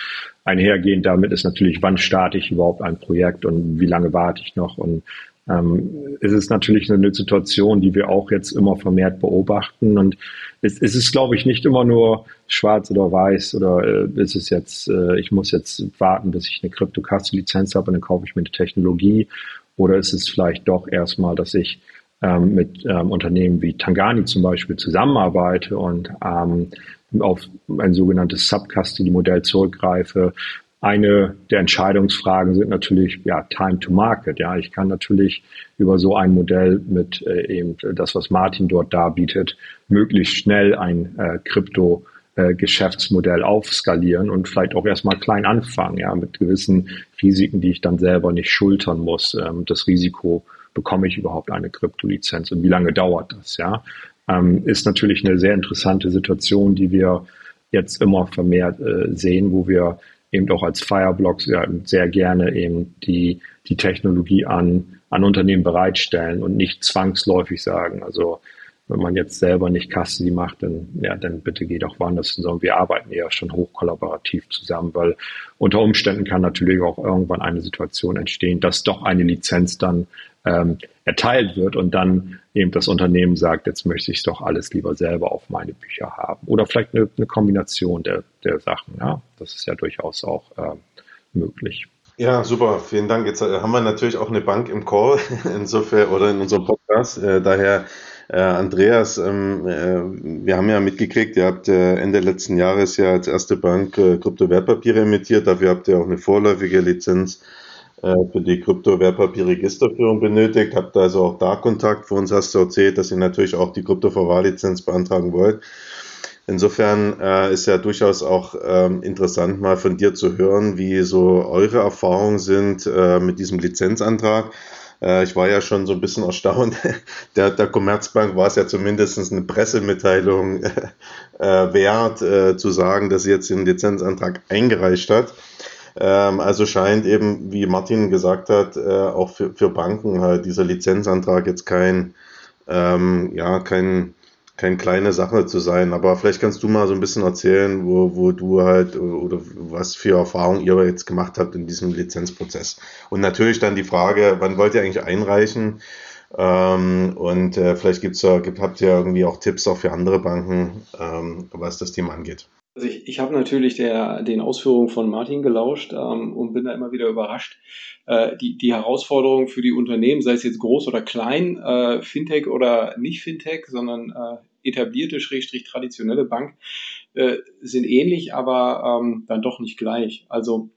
einhergehend damit ist natürlich, wann starte ich überhaupt ein Projekt und wie lange warte ich noch? Und ähm, es ist natürlich eine Situation, die wir auch jetzt immer vermehrt beobachten. Und es, es ist, glaube ich, nicht immer nur schwarz oder weiß oder äh, ist es jetzt, äh, ich muss jetzt warten, bis ich eine Kryptokasse-Lizenz habe und dann kaufe ich mir eine Technologie. Oder ist es vielleicht doch erstmal, dass ich ähm, mit ähm, Unternehmen wie Tangani zum Beispiel zusammenarbeite und ähm, auf ein sogenanntes Sub-Custody-Modell zurückgreife, eine der Entscheidungsfragen sind natürlich ja Time to Market. Ja, ich kann natürlich über so ein Modell mit äh, eben das, was Martin dort darbietet, möglichst schnell ein äh, Krypto äh, Geschäftsmodell aufskalieren und vielleicht auch erstmal klein anfangen, ja, mit gewissen Risiken, die ich dann selber nicht schultern muss. Ähm, das Risiko, bekomme ich überhaupt eine Kryptolizenz und wie lange dauert das, ja, ähm, ist natürlich eine sehr interessante Situation, die wir jetzt immer vermehrt äh, sehen, wo wir eben auch als Fireblocks ja, sehr gerne eben die, die Technologie an, an Unternehmen bereitstellen und nicht zwangsläufig sagen, also wenn man jetzt selber nicht Custody macht, dann, ja, dann bitte geht auch woanders hin, sondern wir arbeiten ja schon hochkollaborativ zusammen, weil unter Umständen kann natürlich auch irgendwann eine Situation entstehen, dass doch eine Lizenz dann ähm, erteilt wird und dann eben das Unternehmen sagt, jetzt möchte ich doch alles lieber selber auf meine Bücher haben. Oder vielleicht eine, eine Kombination der, der Sachen. Ja, das ist ja durchaus auch äh, möglich. Ja, super, vielen Dank. Jetzt äh, haben wir natürlich auch eine Bank im Call, insofern oder in unserem Podcast. Äh, daher, Andreas, ähm, äh, wir haben ja mitgekriegt, ihr habt äh, Ende letzten Jahres ja als erste Bank äh, Kryptowertpapiere emittiert. Dafür habt ihr auch eine vorläufige Lizenz äh, für die Kryptowertpapierregisterführung benötigt. Habt also auch da Kontakt. Für uns hast du erzählt, dass ihr natürlich auch die Kryptoverwahrlizenz beantragen wollt. Insofern äh, ist ja durchaus auch ähm, interessant, mal von dir zu hören, wie so eure Erfahrungen sind äh, mit diesem Lizenzantrag. Äh, ich war ja schon so ein bisschen erstaunt. Der, der Commerzbank war es ja zumindest eine Pressemitteilung äh, wert, äh, zu sagen, dass sie jetzt den Lizenzantrag eingereicht hat. Ähm, also scheint eben, wie Martin gesagt hat, äh, auch für, für Banken halt dieser Lizenzantrag jetzt kein, ähm, ja, kein, keine kleine Sache zu sein. Aber vielleicht kannst du mal so ein bisschen erzählen, wo, wo du halt oder was für Erfahrungen ihr jetzt gemacht habt in diesem Lizenzprozess. Und natürlich dann die Frage, wann wollt ihr eigentlich einreichen? Ähm, und äh, vielleicht gibt's habt ihr irgendwie auch Tipps auch für andere Banken, ähm, was das Thema angeht. Also ich, ich habe natürlich der, den Ausführungen von Martin gelauscht ähm, und bin da immer wieder überrascht. Äh, die, die Herausforderungen für die Unternehmen, sei es jetzt groß oder klein, äh, Fintech oder nicht Fintech, sondern äh, etablierte, schrägstrich traditionelle Bank, äh, sind ähnlich, aber ähm, dann doch nicht gleich. Also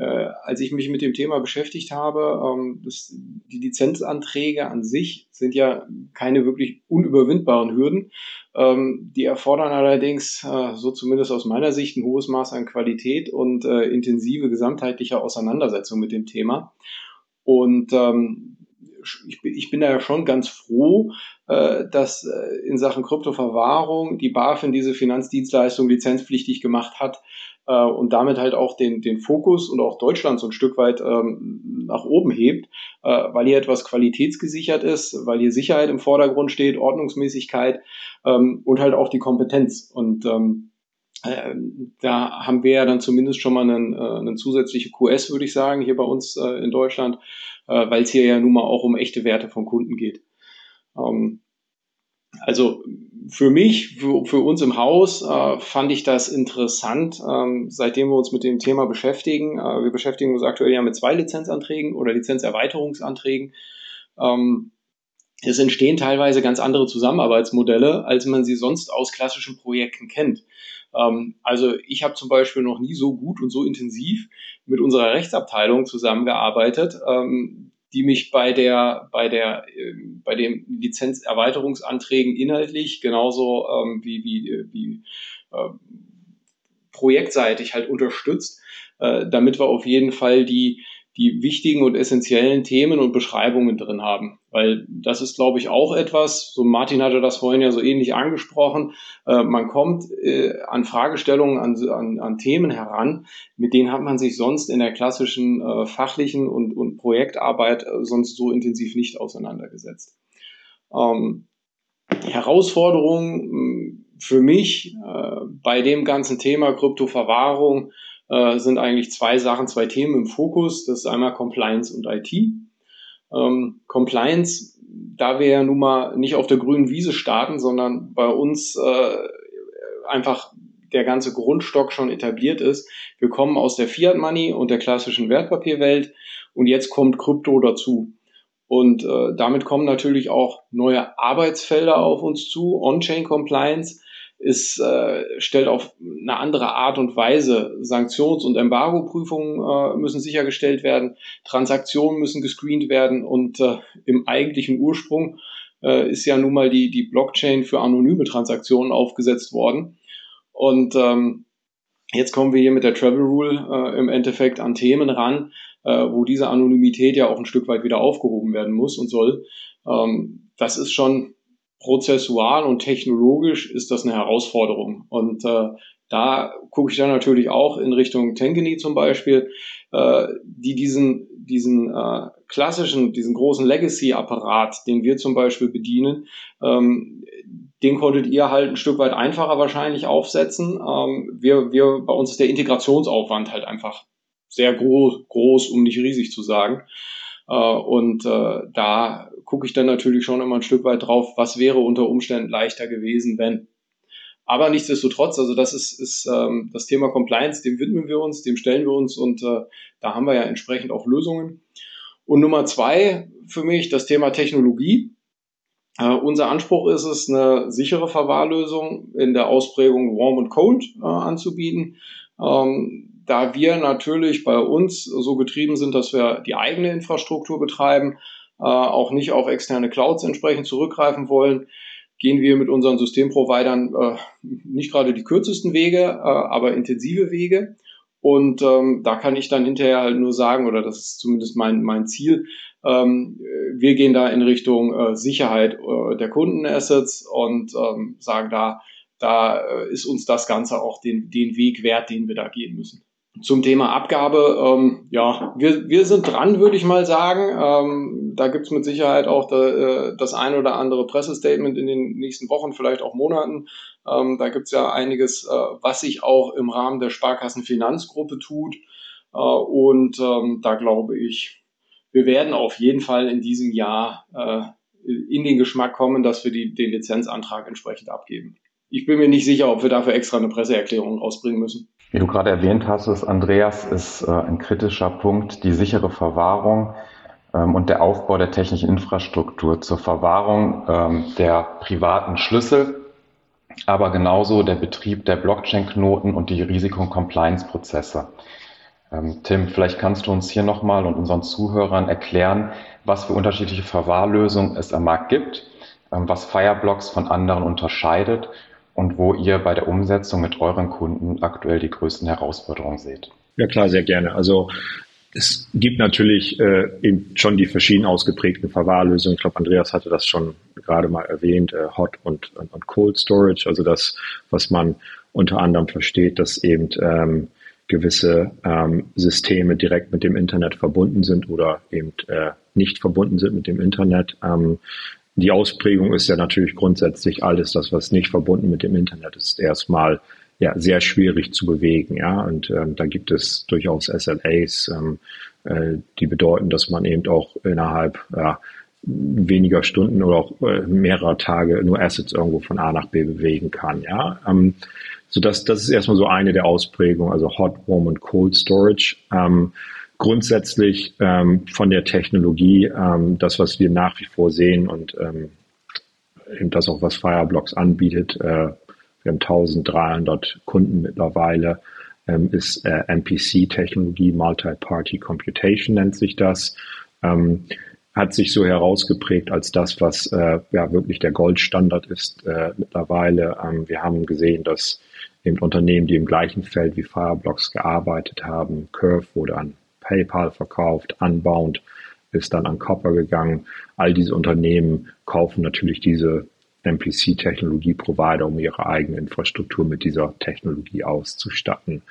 äh, als ich mich mit dem Thema beschäftigt habe, ähm, das, die Lizenzanträge an sich sind ja keine wirklich unüberwindbaren Hürden. Ähm, die erfordern allerdings, äh, so zumindest aus meiner Sicht, ein hohes Maß an Qualität und äh, intensive gesamtheitliche Auseinandersetzung mit dem Thema. Und ähm, ich, ich bin da ja schon ganz froh, dass äh, in Sachen Kryptoverwahrung die BaFin diese Finanzdienstleistung lizenzpflichtig gemacht hat äh, und damit halt auch den, den Fokus und auch Deutschland so ein Stück weit ähm, nach oben hebt, äh, weil hier etwas qualitätsgesichert ist, weil hier Sicherheit im Vordergrund steht, Ordnungsmäßigkeit ähm, und halt auch die Kompetenz. Und ähm, äh, da haben wir ja dann zumindest schon mal einen, äh, einen zusätzliche QS, würde ich sagen, hier bei uns äh, in Deutschland, äh, weil es hier ja nun mal auch um echte Werte von Kunden geht. Ähm, also für mich, für, für uns im Haus, äh, fand ich das interessant, ähm, seitdem wir uns mit dem Thema beschäftigen. Äh, wir beschäftigen uns aktuell ja mit zwei Lizenzanträgen oder Lizenzerweiterungsanträgen. Ähm, es entstehen teilweise ganz andere Zusammenarbeitsmodelle, als man sie sonst aus klassischen Projekten kennt. Ähm, also ich habe zum Beispiel noch nie so gut und so intensiv mit unserer Rechtsabteilung zusammengearbeitet, ähm, die mich bei der, bei der, äh, bei den Lizenzerweiterungsanträgen inhaltlich genauso ähm, wie, wie, wie äh, projektseitig halt unterstützt, äh, damit wir auf jeden Fall die, die wichtigen und essentiellen Themen und Beschreibungen drin haben. Weil das ist, glaube ich, auch etwas, so Martin hatte das vorhin ja so ähnlich angesprochen, äh, man kommt äh, an Fragestellungen, an, an, an Themen heran, mit denen hat man sich sonst in der klassischen äh, fachlichen und, und Projektarbeit äh, sonst so intensiv nicht auseinandergesetzt. Ähm, Herausforderung hm, für mich äh, bei dem ganzen Thema Kryptoverwahrung äh, sind eigentlich zwei Sachen, zwei Themen im Fokus. Das ist einmal Compliance und IT. Ähm, Compliance, da wir ja nun mal nicht auf der grünen Wiese starten, sondern bei uns äh, einfach der ganze Grundstock schon etabliert ist. Wir kommen aus der Fiat Money und der klassischen Wertpapierwelt und jetzt kommt Krypto dazu. Und äh, damit kommen natürlich auch neue Arbeitsfelder auf uns zu, On-Chain Compliance ist, äh, stellt auf eine andere Art und Weise Sanktions- und Embargo-Prüfungen äh, müssen sichergestellt werden, Transaktionen müssen gescreent werden und äh, im eigentlichen Ursprung äh, ist ja nun mal die, die Blockchain für anonyme Transaktionen aufgesetzt worden. Und ähm, jetzt kommen wir hier mit der Travel Rule äh, im Endeffekt an Themen ran, äh, wo diese Anonymität ja auch ein Stück weit wieder aufgehoben werden muss und soll. Ähm, das ist schon prozessual und technologisch ist das eine Herausforderung. Und äh, da gucke ich dann natürlich auch in Richtung Tenkeny zum Beispiel, äh, die diesen, diesen äh, klassischen, diesen großen Legacy-Apparat, den wir zum Beispiel bedienen, ähm, den konntet ihr halt ein Stück weit einfacher wahrscheinlich aufsetzen. Ähm, wir, wir, bei uns ist der Integrationsaufwand halt einfach sehr groß, groß, um nicht riesig zu sagen. Äh, und äh, da gucke ich dann natürlich schon immer ein Stück weit drauf, was wäre unter Umständen leichter gewesen, wenn. Aber nichtsdestotrotz, also das ist, ist ähm, das Thema Compliance, dem widmen wir uns, dem stellen wir uns und äh, da haben wir ja entsprechend auch Lösungen. Und Nummer zwei für mich das Thema Technologie. Uh, unser Anspruch ist es, eine sichere Verwahrlösung in der Ausprägung Warm und Cold uh, anzubieten. Ähm, da wir natürlich bei uns so getrieben sind, dass wir die eigene Infrastruktur betreiben, äh, auch nicht auf externe Clouds entsprechend zurückgreifen wollen, gehen wir mit unseren Systemprovidern äh, nicht gerade die kürzesten Wege, äh, aber intensive Wege. Und ähm, da kann ich dann hinterher halt nur sagen, oder das ist zumindest mein, mein Ziel, Ähm, wir gehen da in Richtung äh, Sicherheit äh, der Kundenassets und ähm, sagen da, da äh, ist uns das Ganze auch den, den Weg wert, den wir da gehen müssen. Zum Thema Abgabe, ähm, ja, wir, wir sind dran, würde ich mal sagen. Ähm, da gibt's mit Sicherheit auch da, äh, das ein oder andere Pressestatement in den nächsten Wochen, vielleicht auch Monaten. Ähm, da gibt's ja einiges, äh, was sich auch im Rahmen der Sparkassenfinanzgruppe tut. Äh, und ähm, da glaube ich, wir werden auf jeden Fall in diesem Jahr äh, in den Geschmack kommen, dass wir die, den Lizenzantrag entsprechend abgeben. Ich bin mir nicht sicher, ob wir dafür extra eine Presseerklärung rausbringen müssen. Wie du gerade erwähnt hast, ist, Andreas, ist äh, ein kritischer Punkt die sichere Verwahrung ähm, und der Aufbau der technischen Infrastruktur zur Verwahrung ähm, der privaten Schlüssel, aber genauso der Betrieb der Blockchain-Knoten und die Risiko- und Compliance-Prozesse. Ähm, Tim, vielleicht kannst du uns hier nochmal und unseren Zuhörern erklären, was für unterschiedliche Verwahrlösungen es am Markt gibt, ähm, was Fireblocks von anderen unterscheidet und wo ihr bei der Umsetzung mit euren Kunden aktuell die größten Herausforderungen seht. Ja klar, sehr gerne. Also es gibt natürlich äh, schon die verschieden ausgeprägten Verwahrlösungen. Ich glaube, Andreas hatte das schon gerade mal erwähnt, äh, Hot und, und, und, Cold Storage, also das, was man unter anderem versteht, dass eben ähm, gewisse ähm, Systeme direkt mit dem Internet verbunden sind oder eben äh, nicht verbunden sind mit dem Internet. Ähm, die Ausprägung ist ja natürlich grundsätzlich alles, das, was nicht verbunden mit dem Internet ist, erstmal ja sehr schwierig zu bewegen. Ja, und ähm, da gibt es durchaus SLAs, ähm, äh, die bedeuten, dass man eben auch innerhalb ja, weniger Stunden oder auch äh, mehrerer Tage nur Assets irgendwo von A nach B bewegen kann. Ja, ähm, so dass das ist erstmal so eine der Ausprägungen, also Hot, Warm und Cold Storage. Ähm, grundsätzlich ähm, von der Technologie, ähm, das, was wir nach wie vor sehen und ähm, eben das auch, was Fireblocks anbietet, äh, wir haben 1300 Kunden mittlerweile, ähm, ist äh, MPC-Technologie, Multi-Party Computation nennt sich das, ähm, hat sich so herausgeprägt als das, was äh, ja wirklich der Goldstandard ist äh, mittlerweile. Ähm, wir haben gesehen, dass eben Unternehmen, die im gleichen Feld wie Fireblocks gearbeitet haben, Curve wurde an PayPal verkauft, Unbound ist dann an Copper gegangen. All diese Unternehmen kaufen natürlich diese MPC-Technologie-Provider, um ihre eigene Infrastruktur mit dieser Technologie auszustatten.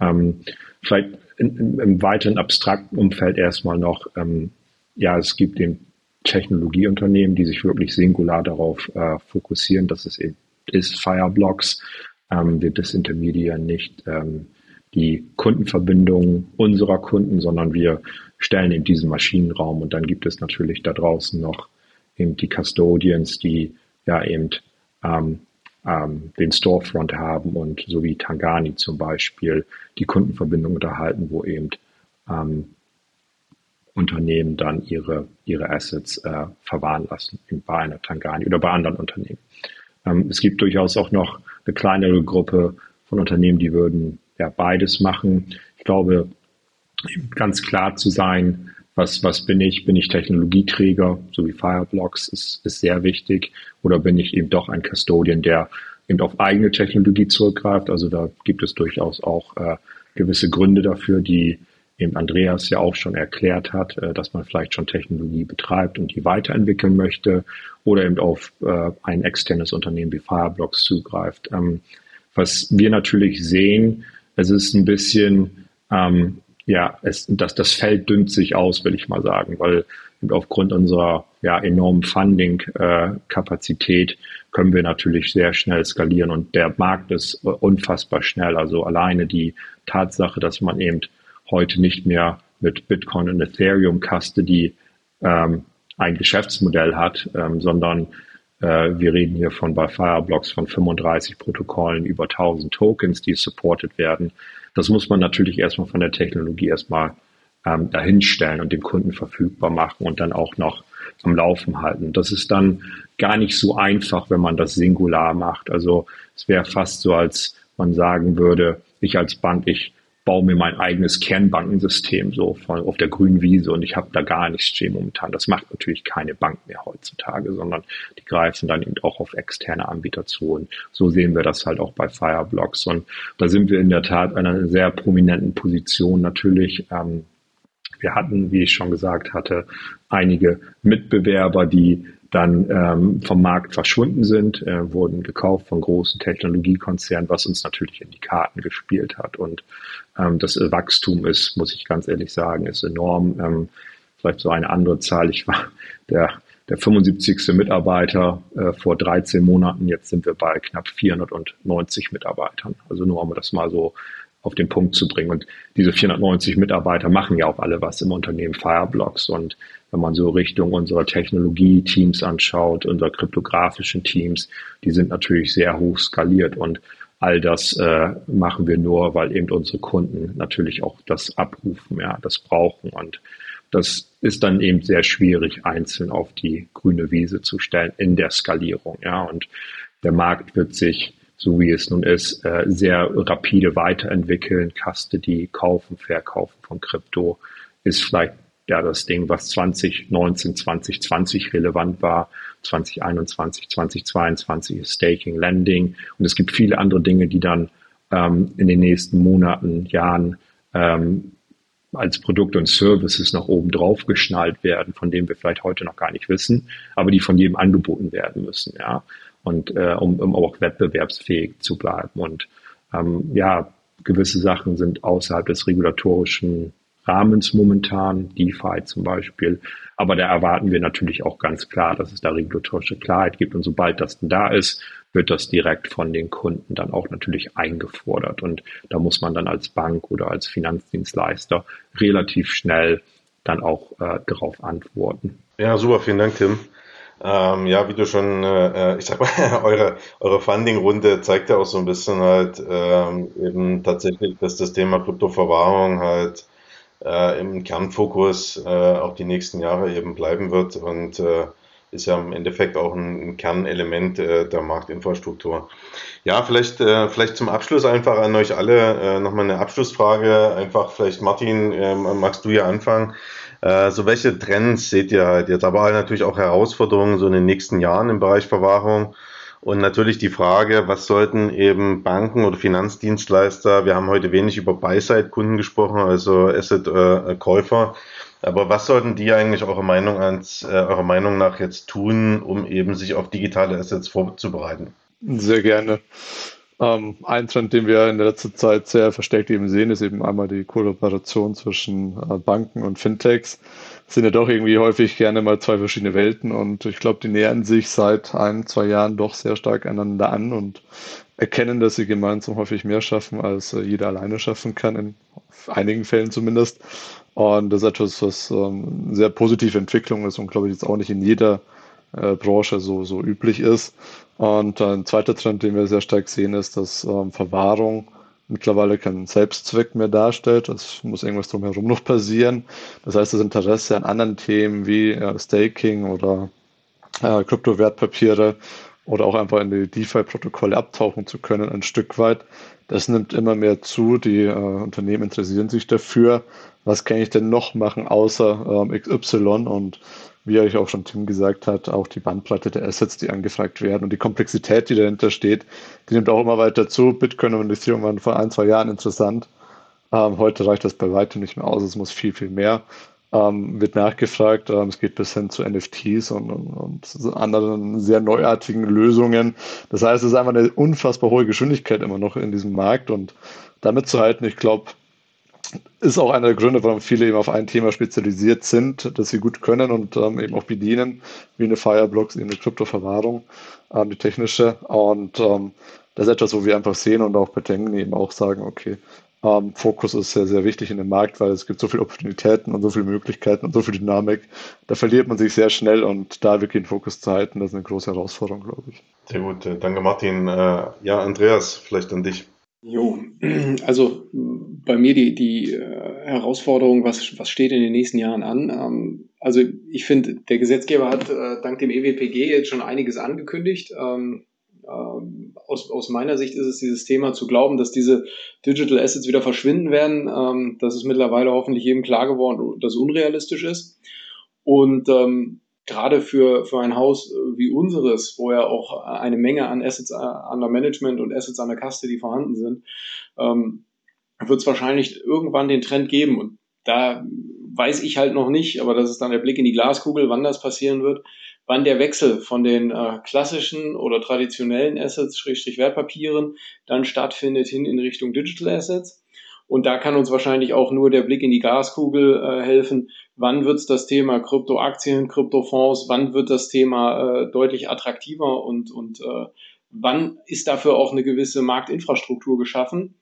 Ähm, vielleicht in, in, im weiteren abstrakten Umfeld erstmal noch, ähm, ja, es gibt den Technologieunternehmen, die sich wirklich singular darauf äh, fokussieren, dass es eben ist Fireblocks. Ähm, wir disintermedieren nicht ähm, die Kundenverbindungen unserer Kunden, sondern wir stellen in diesen Maschinenraum und dann gibt es natürlich da draußen noch eben die Custodians, die ja eben ähm, ähm, den Storefront haben und so wie Tangani zum Beispiel die Kundenverbindung unterhalten, wo eben ähm, Unternehmen dann ihre, ihre Assets äh, verwahren lassen bei einer Tangani oder bei anderen Unternehmen. Ähm, es gibt durchaus auch noch eine kleinere Gruppe von Unternehmen, die würden ja beides machen. Ich glaube, ganz klar zu sein, was, was bin ich? Bin ich Technologieträger, so wie Fireblocks, ist, ist sehr wichtig. Oder bin ich eben doch ein Custodian, der eben auf eigene Technologie zurückgreift? Also da gibt es durchaus auch äh, gewisse Gründe dafür, die eben Andreas ja auch schon erklärt hat, äh, dass man vielleicht schon Technologie betreibt und die weiterentwickeln möchte oder eben auf äh, ein externes Unternehmen wie Fireblocks zugreift. Ähm, was wir natürlich sehen, es ist ein bisschen, ähm, ja, es, das, das Feld dünnt sich aus, will ich mal sagen, weil aufgrund unserer ja, enormen Funding-Kapazität äh, können wir natürlich sehr schnell skalieren und der Markt ist unfassbar schnell. Also alleine die Tatsache, dass man eben heute nicht mehr mit Bitcoin und Ethereum Custody ähm, ein Geschäftsmodell hat, ähm, sondern äh, wir reden hier von bei Fireblocks von 35 Protokollen über 1000 Tokens, die supported werden. Das muss man natürlich erstmal von der Technologie erstmal ähm, dahinstellen und dem Kunden verfügbar machen und dann auch noch am Laufen halten. Das ist dann gar nicht so einfach, wenn man das singular macht. Also es wäre fast so, als man sagen würde, ich als Bank, ich baue mir mein eigenes Kernbankensystem so von, auf der grünen Wiese und ich habe da gar nichts stehen momentan. Das macht natürlich keine Bank mehr heutzutage, sondern die greifen dann eben auch auf externe Anbieter zu. Und so sehen wir das halt auch bei Fireblocks. Und da sind wir in der Tat in einer sehr prominenten Position natürlich. Ähm, Wir hatten, wie ich schon gesagt hatte, einige Mitbewerber, die dann ähm, vom Markt verschwunden sind, äh, wurden gekauft von großen Technologiekonzernen, was uns natürlich in die Karten gespielt hat. Und ähm, das Wachstum ist, muss ich ganz ehrlich sagen, ist enorm. Ähm, vielleicht so eine andere Zahl. Ich war der, der 75. Mitarbeiter äh, vor 13 Monaten. Jetzt sind wir bei knapp 490 Mitarbeitern. Also nur um das mal so auf den Punkt zu bringen. Und diese 490 Mitarbeiter machen ja auch alle was im Unternehmen Fireblocks. Und wenn man so Richtung unserer Technologie-Teams anschaut, unserer kryptografischen Teams, die sind natürlich sehr hoch skaliert und all das äh, machen wir nur, weil eben unsere Kunden natürlich auch das abrufen, ja, das brauchen und das ist dann eben sehr schwierig, einzeln auf die grüne Wiese zu stellen in der Skalierung, ja, und der Markt wird sich so wie es nun ist, äh, sehr rapide weiterentwickeln. Custody, Kaufen, Verkaufen von Krypto ist vielleicht ja das Ding, was 2019, 2020 relevant war. 2021, 2022 ist Staking, Lending und es gibt viele andere Dinge, die dann ähm, in den nächsten Monaten, Jahren ähm, als Produkte und Services nach oben drauf geschnallt werden, von denen wir vielleicht heute noch gar nicht wissen, aber die von jedem angeboten werden müssen, ja. Und äh, um, um auch wettbewerbsfähig zu bleiben. Und ähm, ja, gewisse Sachen sind außerhalb des regulatorischen Rahmens momentan, DeFi zum Beispiel. Aber da erwarten wir natürlich auch ganz klar, dass es da regulatorische Klarheit gibt. Und sobald das denn da ist, wird das direkt von den Kunden dann auch natürlich eingefordert. Und da muss man dann als Bank oder als Finanzdienstleister relativ schnell dann auch äh, darauf antworten. Ja, super, vielen Dank, Tim. Ähm, ja, wie du schon, äh, äh ich sag mal, eure, eure Funding-Runde zeigt ja auch so ein bisschen halt ähm, eben tatsächlich, dass das Thema Kryptoverwahrung halt äh, im Kernfokus äh, auch die nächsten Jahre eben bleiben wird und äh, ist ja im Endeffekt auch ein, ein Kernelement äh, der Marktinfrastruktur. Ja, vielleicht, äh, vielleicht zum Abschluss einfach an euch alle äh, nochmal eine Abschlussfrage. Einfach vielleicht Martin, äh, magst du ja anfangen. Äh, so welche Trends seht ihr halt jetzt, aber natürlich auch Herausforderungen so in den nächsten Jahren im Bereich Verwahrung und natürlich die Frage, was sollten eben Banken oder Finanzdienstleister, wir haben heute wenig über Buy-Side-Kunden gesprochen, also Asset-Käufer, aber was sollten die eigentlich eurer Meinung, ans, äh, eurer Meinung nach jetzt tun, um eben sich auf digitale Assets vorzubereiten? Sehr gerne. Ähm, ein Trend, den wir in der letzten Zeit sehr verstärkt eben sehen, ist eben einmal die Kooperation zwischen äh, Banken und Fintechs. Sind ja doch irgendwie häufig gerne mal zwei verschiedene Welten und ich glaube, die nähern sich seit ein, zwei Jahren doch sehr stark einander an und erkennen, dass sie gemeinsam häufig mehr schaffen, als äh, jeder alleine schaffen kann, in einigen Fällen zumindest. Und das ist etwas, was ähm, eine sehr positive Entwicklung ist und glaube ich jetzt auch nicht in jeder äh, Branche so, so üblich ist. Und ein zweiter Trend, den wir sehr stark sehen, ist, dass ähm, Verwahrung mittlerweile keinen Selbstzweck mehr darstellt. Es muss irgendwas drumherum noch passieren. Das heißt, das Interesse an anderen Themen wie äh, Staking oder äh, Kryptowertpapiere oder auch einfach in die DeFi-Protokolle abtauchen zu können, ein Stück weit. Das nimmt immer mehr zu. Die äh, Unternehmen interessieren sich dafür. Was kann ich denn noch machen außer ähm, XY? Und wie euch auch schon Tim gesagt hat, auch die Bandbreite der Assets, die angefragt werden und die Komplexität, die dahinter steht, die nimmt auch immer weiter zu. Bitcoin und Ethereum waren vor ein, zwei Jahren interessant. Ähm, heute reicht das bei weitem nicht mehr aus. Es muss viel, viel mehr ähm, wird nachgefragt. Ähm, es geht bis hin zu NFTs und, und, und, anderen sehr neuartigen Lösungen. Das heißt, es ist einfach eine unfassbar hohe Geschwindigkeit immer noch in diesem Markt und damit zu halten, ich glaube, ist auch einer der Gründe, warum viele eben auf ein Thema spezialisiert sind, dass sie gut können und ähm, eben auch bedienen, wie eine Fireblocks, eben eine Kryptoverwahrung, ähm, die technische. Und ähm, das ist etwas, wo wir einfach sehen und auch bei Tengen eben auch sagen, okay, ähm, Fokus ist sehr, sehr wichtig in dem Markt, weil es gibt so viele Opportunitäten und so viele Möglichkeiten und so viel Dynamik. Da verliert man sich sehr schnell und da wirklich den Fokus zu halten, das ist eine große Herausforderung, glaube ich. Sehr gut, danke Martin. Äh, ja, Andreas, vielleicht an dich. Jo, also bei mir die, die äh, Herausforderung, was, was steht in den nächsten Jahren an? Ähm, also ich finde, der Gesetzgeber hat dank dem EWPG jetzt schon einiges angekündigt. Ähm, ähm, aus, aus meiner Sicht ist es dieses Thema zu glauben, dass diese Digital Assets wieder verschwinden werden. Das ist mittlerweile hoffentlich jedem klar geworden, dass unrealistisch ist. Und gerade für, für ein Haus wie unseres, wo ja auch eine Menge an Assets under Management und Assets under Custody vorhanden sind, ähm, wird es wahrscheinlich irgendwann den Trend geben. Und da weiß ich halt noch nicht, aber das ist dann der Blick in die Glaskugel, wann das passieren wird, wann der Wechsel von den äh, klassischen oder traditionellen Assets, Schrägstrich Wertpapieren, dann stattfindet hin in Richtung Digital Assets. Und da kann uns wahrscheinlich auch nur der Blick in die Glaskugel äh, helfen. Wann wird das Thema Kryptoaktien, Kryptofonds, wann wird das Thema äh, deutlich attraktiver und, und äh, wann ist dafür auch eine gewisse Marktinfrastruktur geschaffen?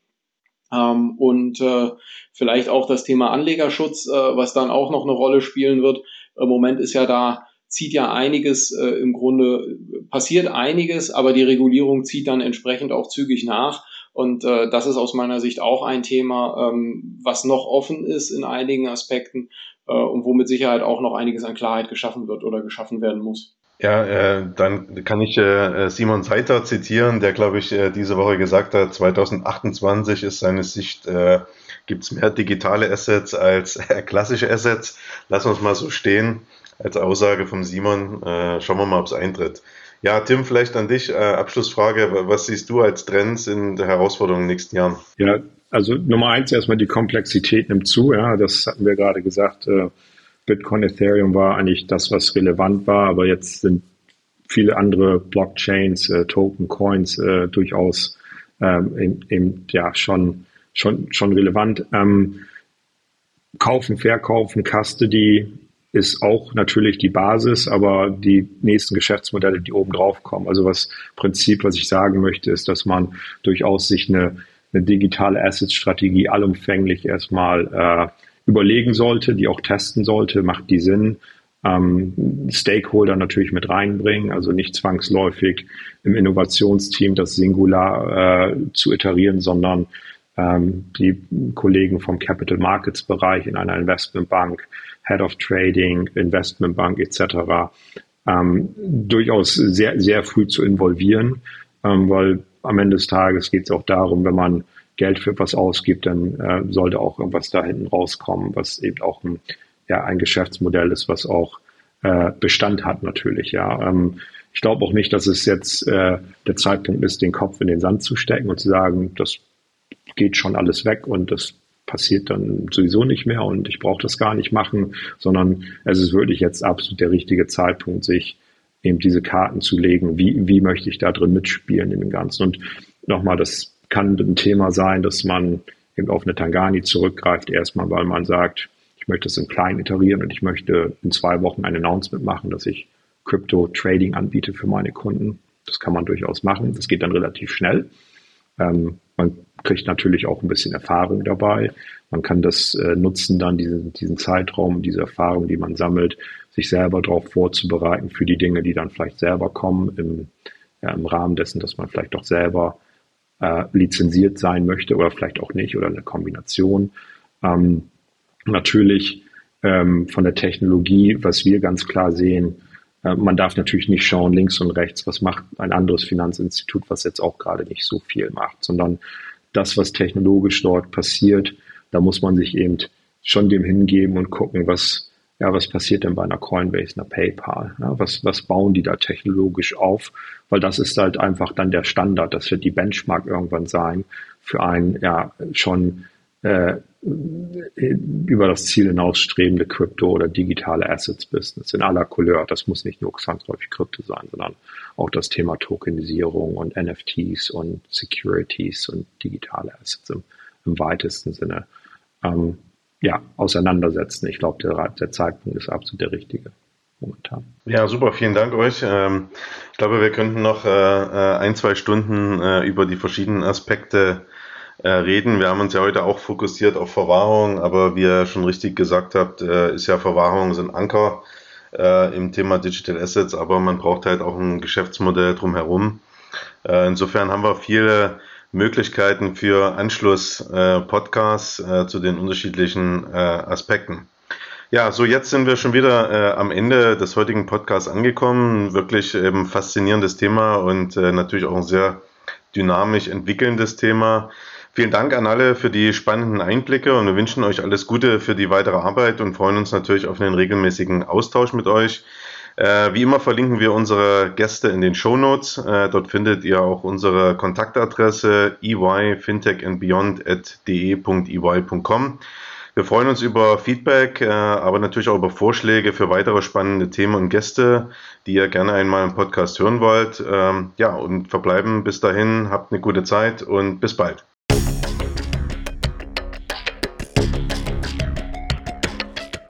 Ähm, und äh, vielleicht auch das Thema Anlegerschutz, äh, was dann auch noch eine Rolle spielen wird. Im Moment ist ja da, zieht ja einiges äh, im Grunde, passiert einiges, aber die Regulierung zieht dann entsprechend auch zügig nach. Und äh, das ist aus meiner Sicht auch ein Thema, ähm, was noch offen ist in einigen Aspekten äh, und wo mit Sicherheit auch noch einiges an Klarheit geschaffen wird oder geschaffen werden muss. Ja, äh, dann kann ich äh, Simon Seiter zitieren, der, glaube ich, äh, diese Woche gesagt hat, 2028 ist seine Sicht, äh, gibt es mehr digitale Assets als äh, klassische Assets. Lassen wir es mal so stehen als Aussage von Simon. Äh, schauen wir mal, ob es eintritt. Ja, Tim, vielleicht an dich. Äh, Abschlussfrage. Was siehst du als Trends in der Herausforderung in den nächsten Jahren? Ja, also Nummer eins erstmal die Komplexität nimmt zu. Ja, das hatten wir gerade gesagt. Äh, Bitcoin, Ethereum war eigentlich das, was relevant war, aber jetzt sind viele andere Blockchains, äh, Token, Coins äh, durchaus ähm, eben, ja schon schon schon relevant. Ähm, kaufen, verkaufen, Custody ist auch natürlich die Basis, aber die nächsten Geschäftsmodelle, die oben drauf kommen. Also was Prinzip, was ich sagen möchte, ist, dass man durchaus sich eine, eine digitale Asset-Strategie allumfänglich erstmal äh, überlegen sollte, die auch testen sollte, macht die Sinn. Ähm, Stakeholder natürlich mit reinbringen, also nicht zwangsläufig im Innovationsteam das Singular äh, zu iterieren, sondern ähm, die Kollegen vom Capital Markets Bereich in einer Investmentbank, Head of Trading, Investmentbank etc. Ähm, durchaus sehr, sehr früh zu involvieren, ähm, weil am Ende des Tages geht es auch darum, wenn man Geld für was ausgibt, dann äh, sollte auch irgendwas da hinten rauskommen, was eben auch ein, ja, ein Geschäftsmodell ist, was auch äh, Bestand hat natürlich. Ja, ähm, ich glaube auch nicht, dass es jetzt äh, der Zeitpunkt ist, den Kopf in den Sand zu stecken und zu sagen, das geht schon alles weg und das passiert dann sowieso nicht mehr und ich brauche das gar nicht machen, sondern es ist wirklich jetzt absolut der richtige Zeitpunkt, sich eben diese Karten zu legen, wie, wie möchte ich da drin mitspielen in dem Ganzen. Und nochmal, das kann ein Thema sein, dass man eben auf eine Tangani zurückgreift, erstmal, weil man sagt, ich möchte es im Kleinen iterieren und ich möchte in zwei Wochen ein Announcement machen, dass ich Crypto-Trading anbiete für meine Kunden. Das kann man durchaus machen. Das geht dann relativ schnell. Ähm, man kriegt natürlich auch ein bisschen Erfahrung dabei. Man kann das äh, nutzen, dann diesen, diesen Zeitraum, diese Erfahrung, die man sammelt, sich selber darauf vorzubereiten für die Dinge, die dann vielleicht selber kommen, im, ja, im Rahmen dessen, dass man vielleicht doch selber äh, lizenziert sein möchte oder vielleicht auch nicht oder eine Kombination. Ähm, natürlich ähm, von der Technologie, was wir ganz klar sehen, äh, man darf natürlich nicht schauen links und rechts, was macht ein anderes Finanzinstitut, was jetzt auch gerade nicht so viel macht, sondern das, was technologisch dort passiert, da muss man sich eben schon dem hingeben und gucken, was ja, was passiert denn bei einer Coinbase, einer PayPal? Ja, was, was bauen die da technologisch auf? Weil das ist halt einfach dann der Standard. Das wird die Benchmark irgendwann sein für ein ja schon äh, über das Ziel hinausstrebende Krypto- oder digitale Assets-Business in aller Couleur. Das muss nicht nur zwangsläufig Krypto sein, sondern auch das Thema Tokenisierung und NFTs und Securities und digitale Assets im, im weitesten Sinne. Ähm, ja, auseinandersetzen. Ich glaube, der, der Zeitpunkt ist absolut der richtige momentan. Ja, super, vielen Dank euch. Ähm, ich glaube, wir könnten noch äh, äh, ein, zwei Stunden äh, über die verschiedenen Aspekte reden. Wir haben uns ja heute auch fokussiert auf Verwahrung, aber wie ihr schon richtig gesagt habt, ist ja Verwahrung ein Anker im Thema Digital Assets, aber man braucht halt auch ein Geschäftsmodell drumherum. Insofern haben wir viele Möglichkeiten für Anschluss-Podcasts äh, äh, zu den unterschiedlichen äh, Aspekten. Ja, so jetzt sind wir schon wieder äh, am Ende des heutigen Podcasts angekommen. Wirklich eben faszinierendes Thema und äh, natürlich auch ein sehr dynamisch entwickelndes Thema. Vielen Dank an alle für die spannenden Einblicke und wir wünschen euch alles Gute für die weitere Arbeit und freuen uns natürlich auf einen regelmäßigen Austausch mit euch. Äh, wie immer verlinken wir unsere Gäste in den Show Notes. Äh, dort findet ihr auch unsere Kontaktadresse eyfintechandbeyond.de.ey.com. Wir freuen uns über Feedback, äh, aber natürlich auch über Vorschläge für weitere spannende Themen und Gäste, die ihr gerne einmal im Podcast hören wollt. Ähm, ja, und verbleiben bis dahin, habt eine gute Zeit und bis bald.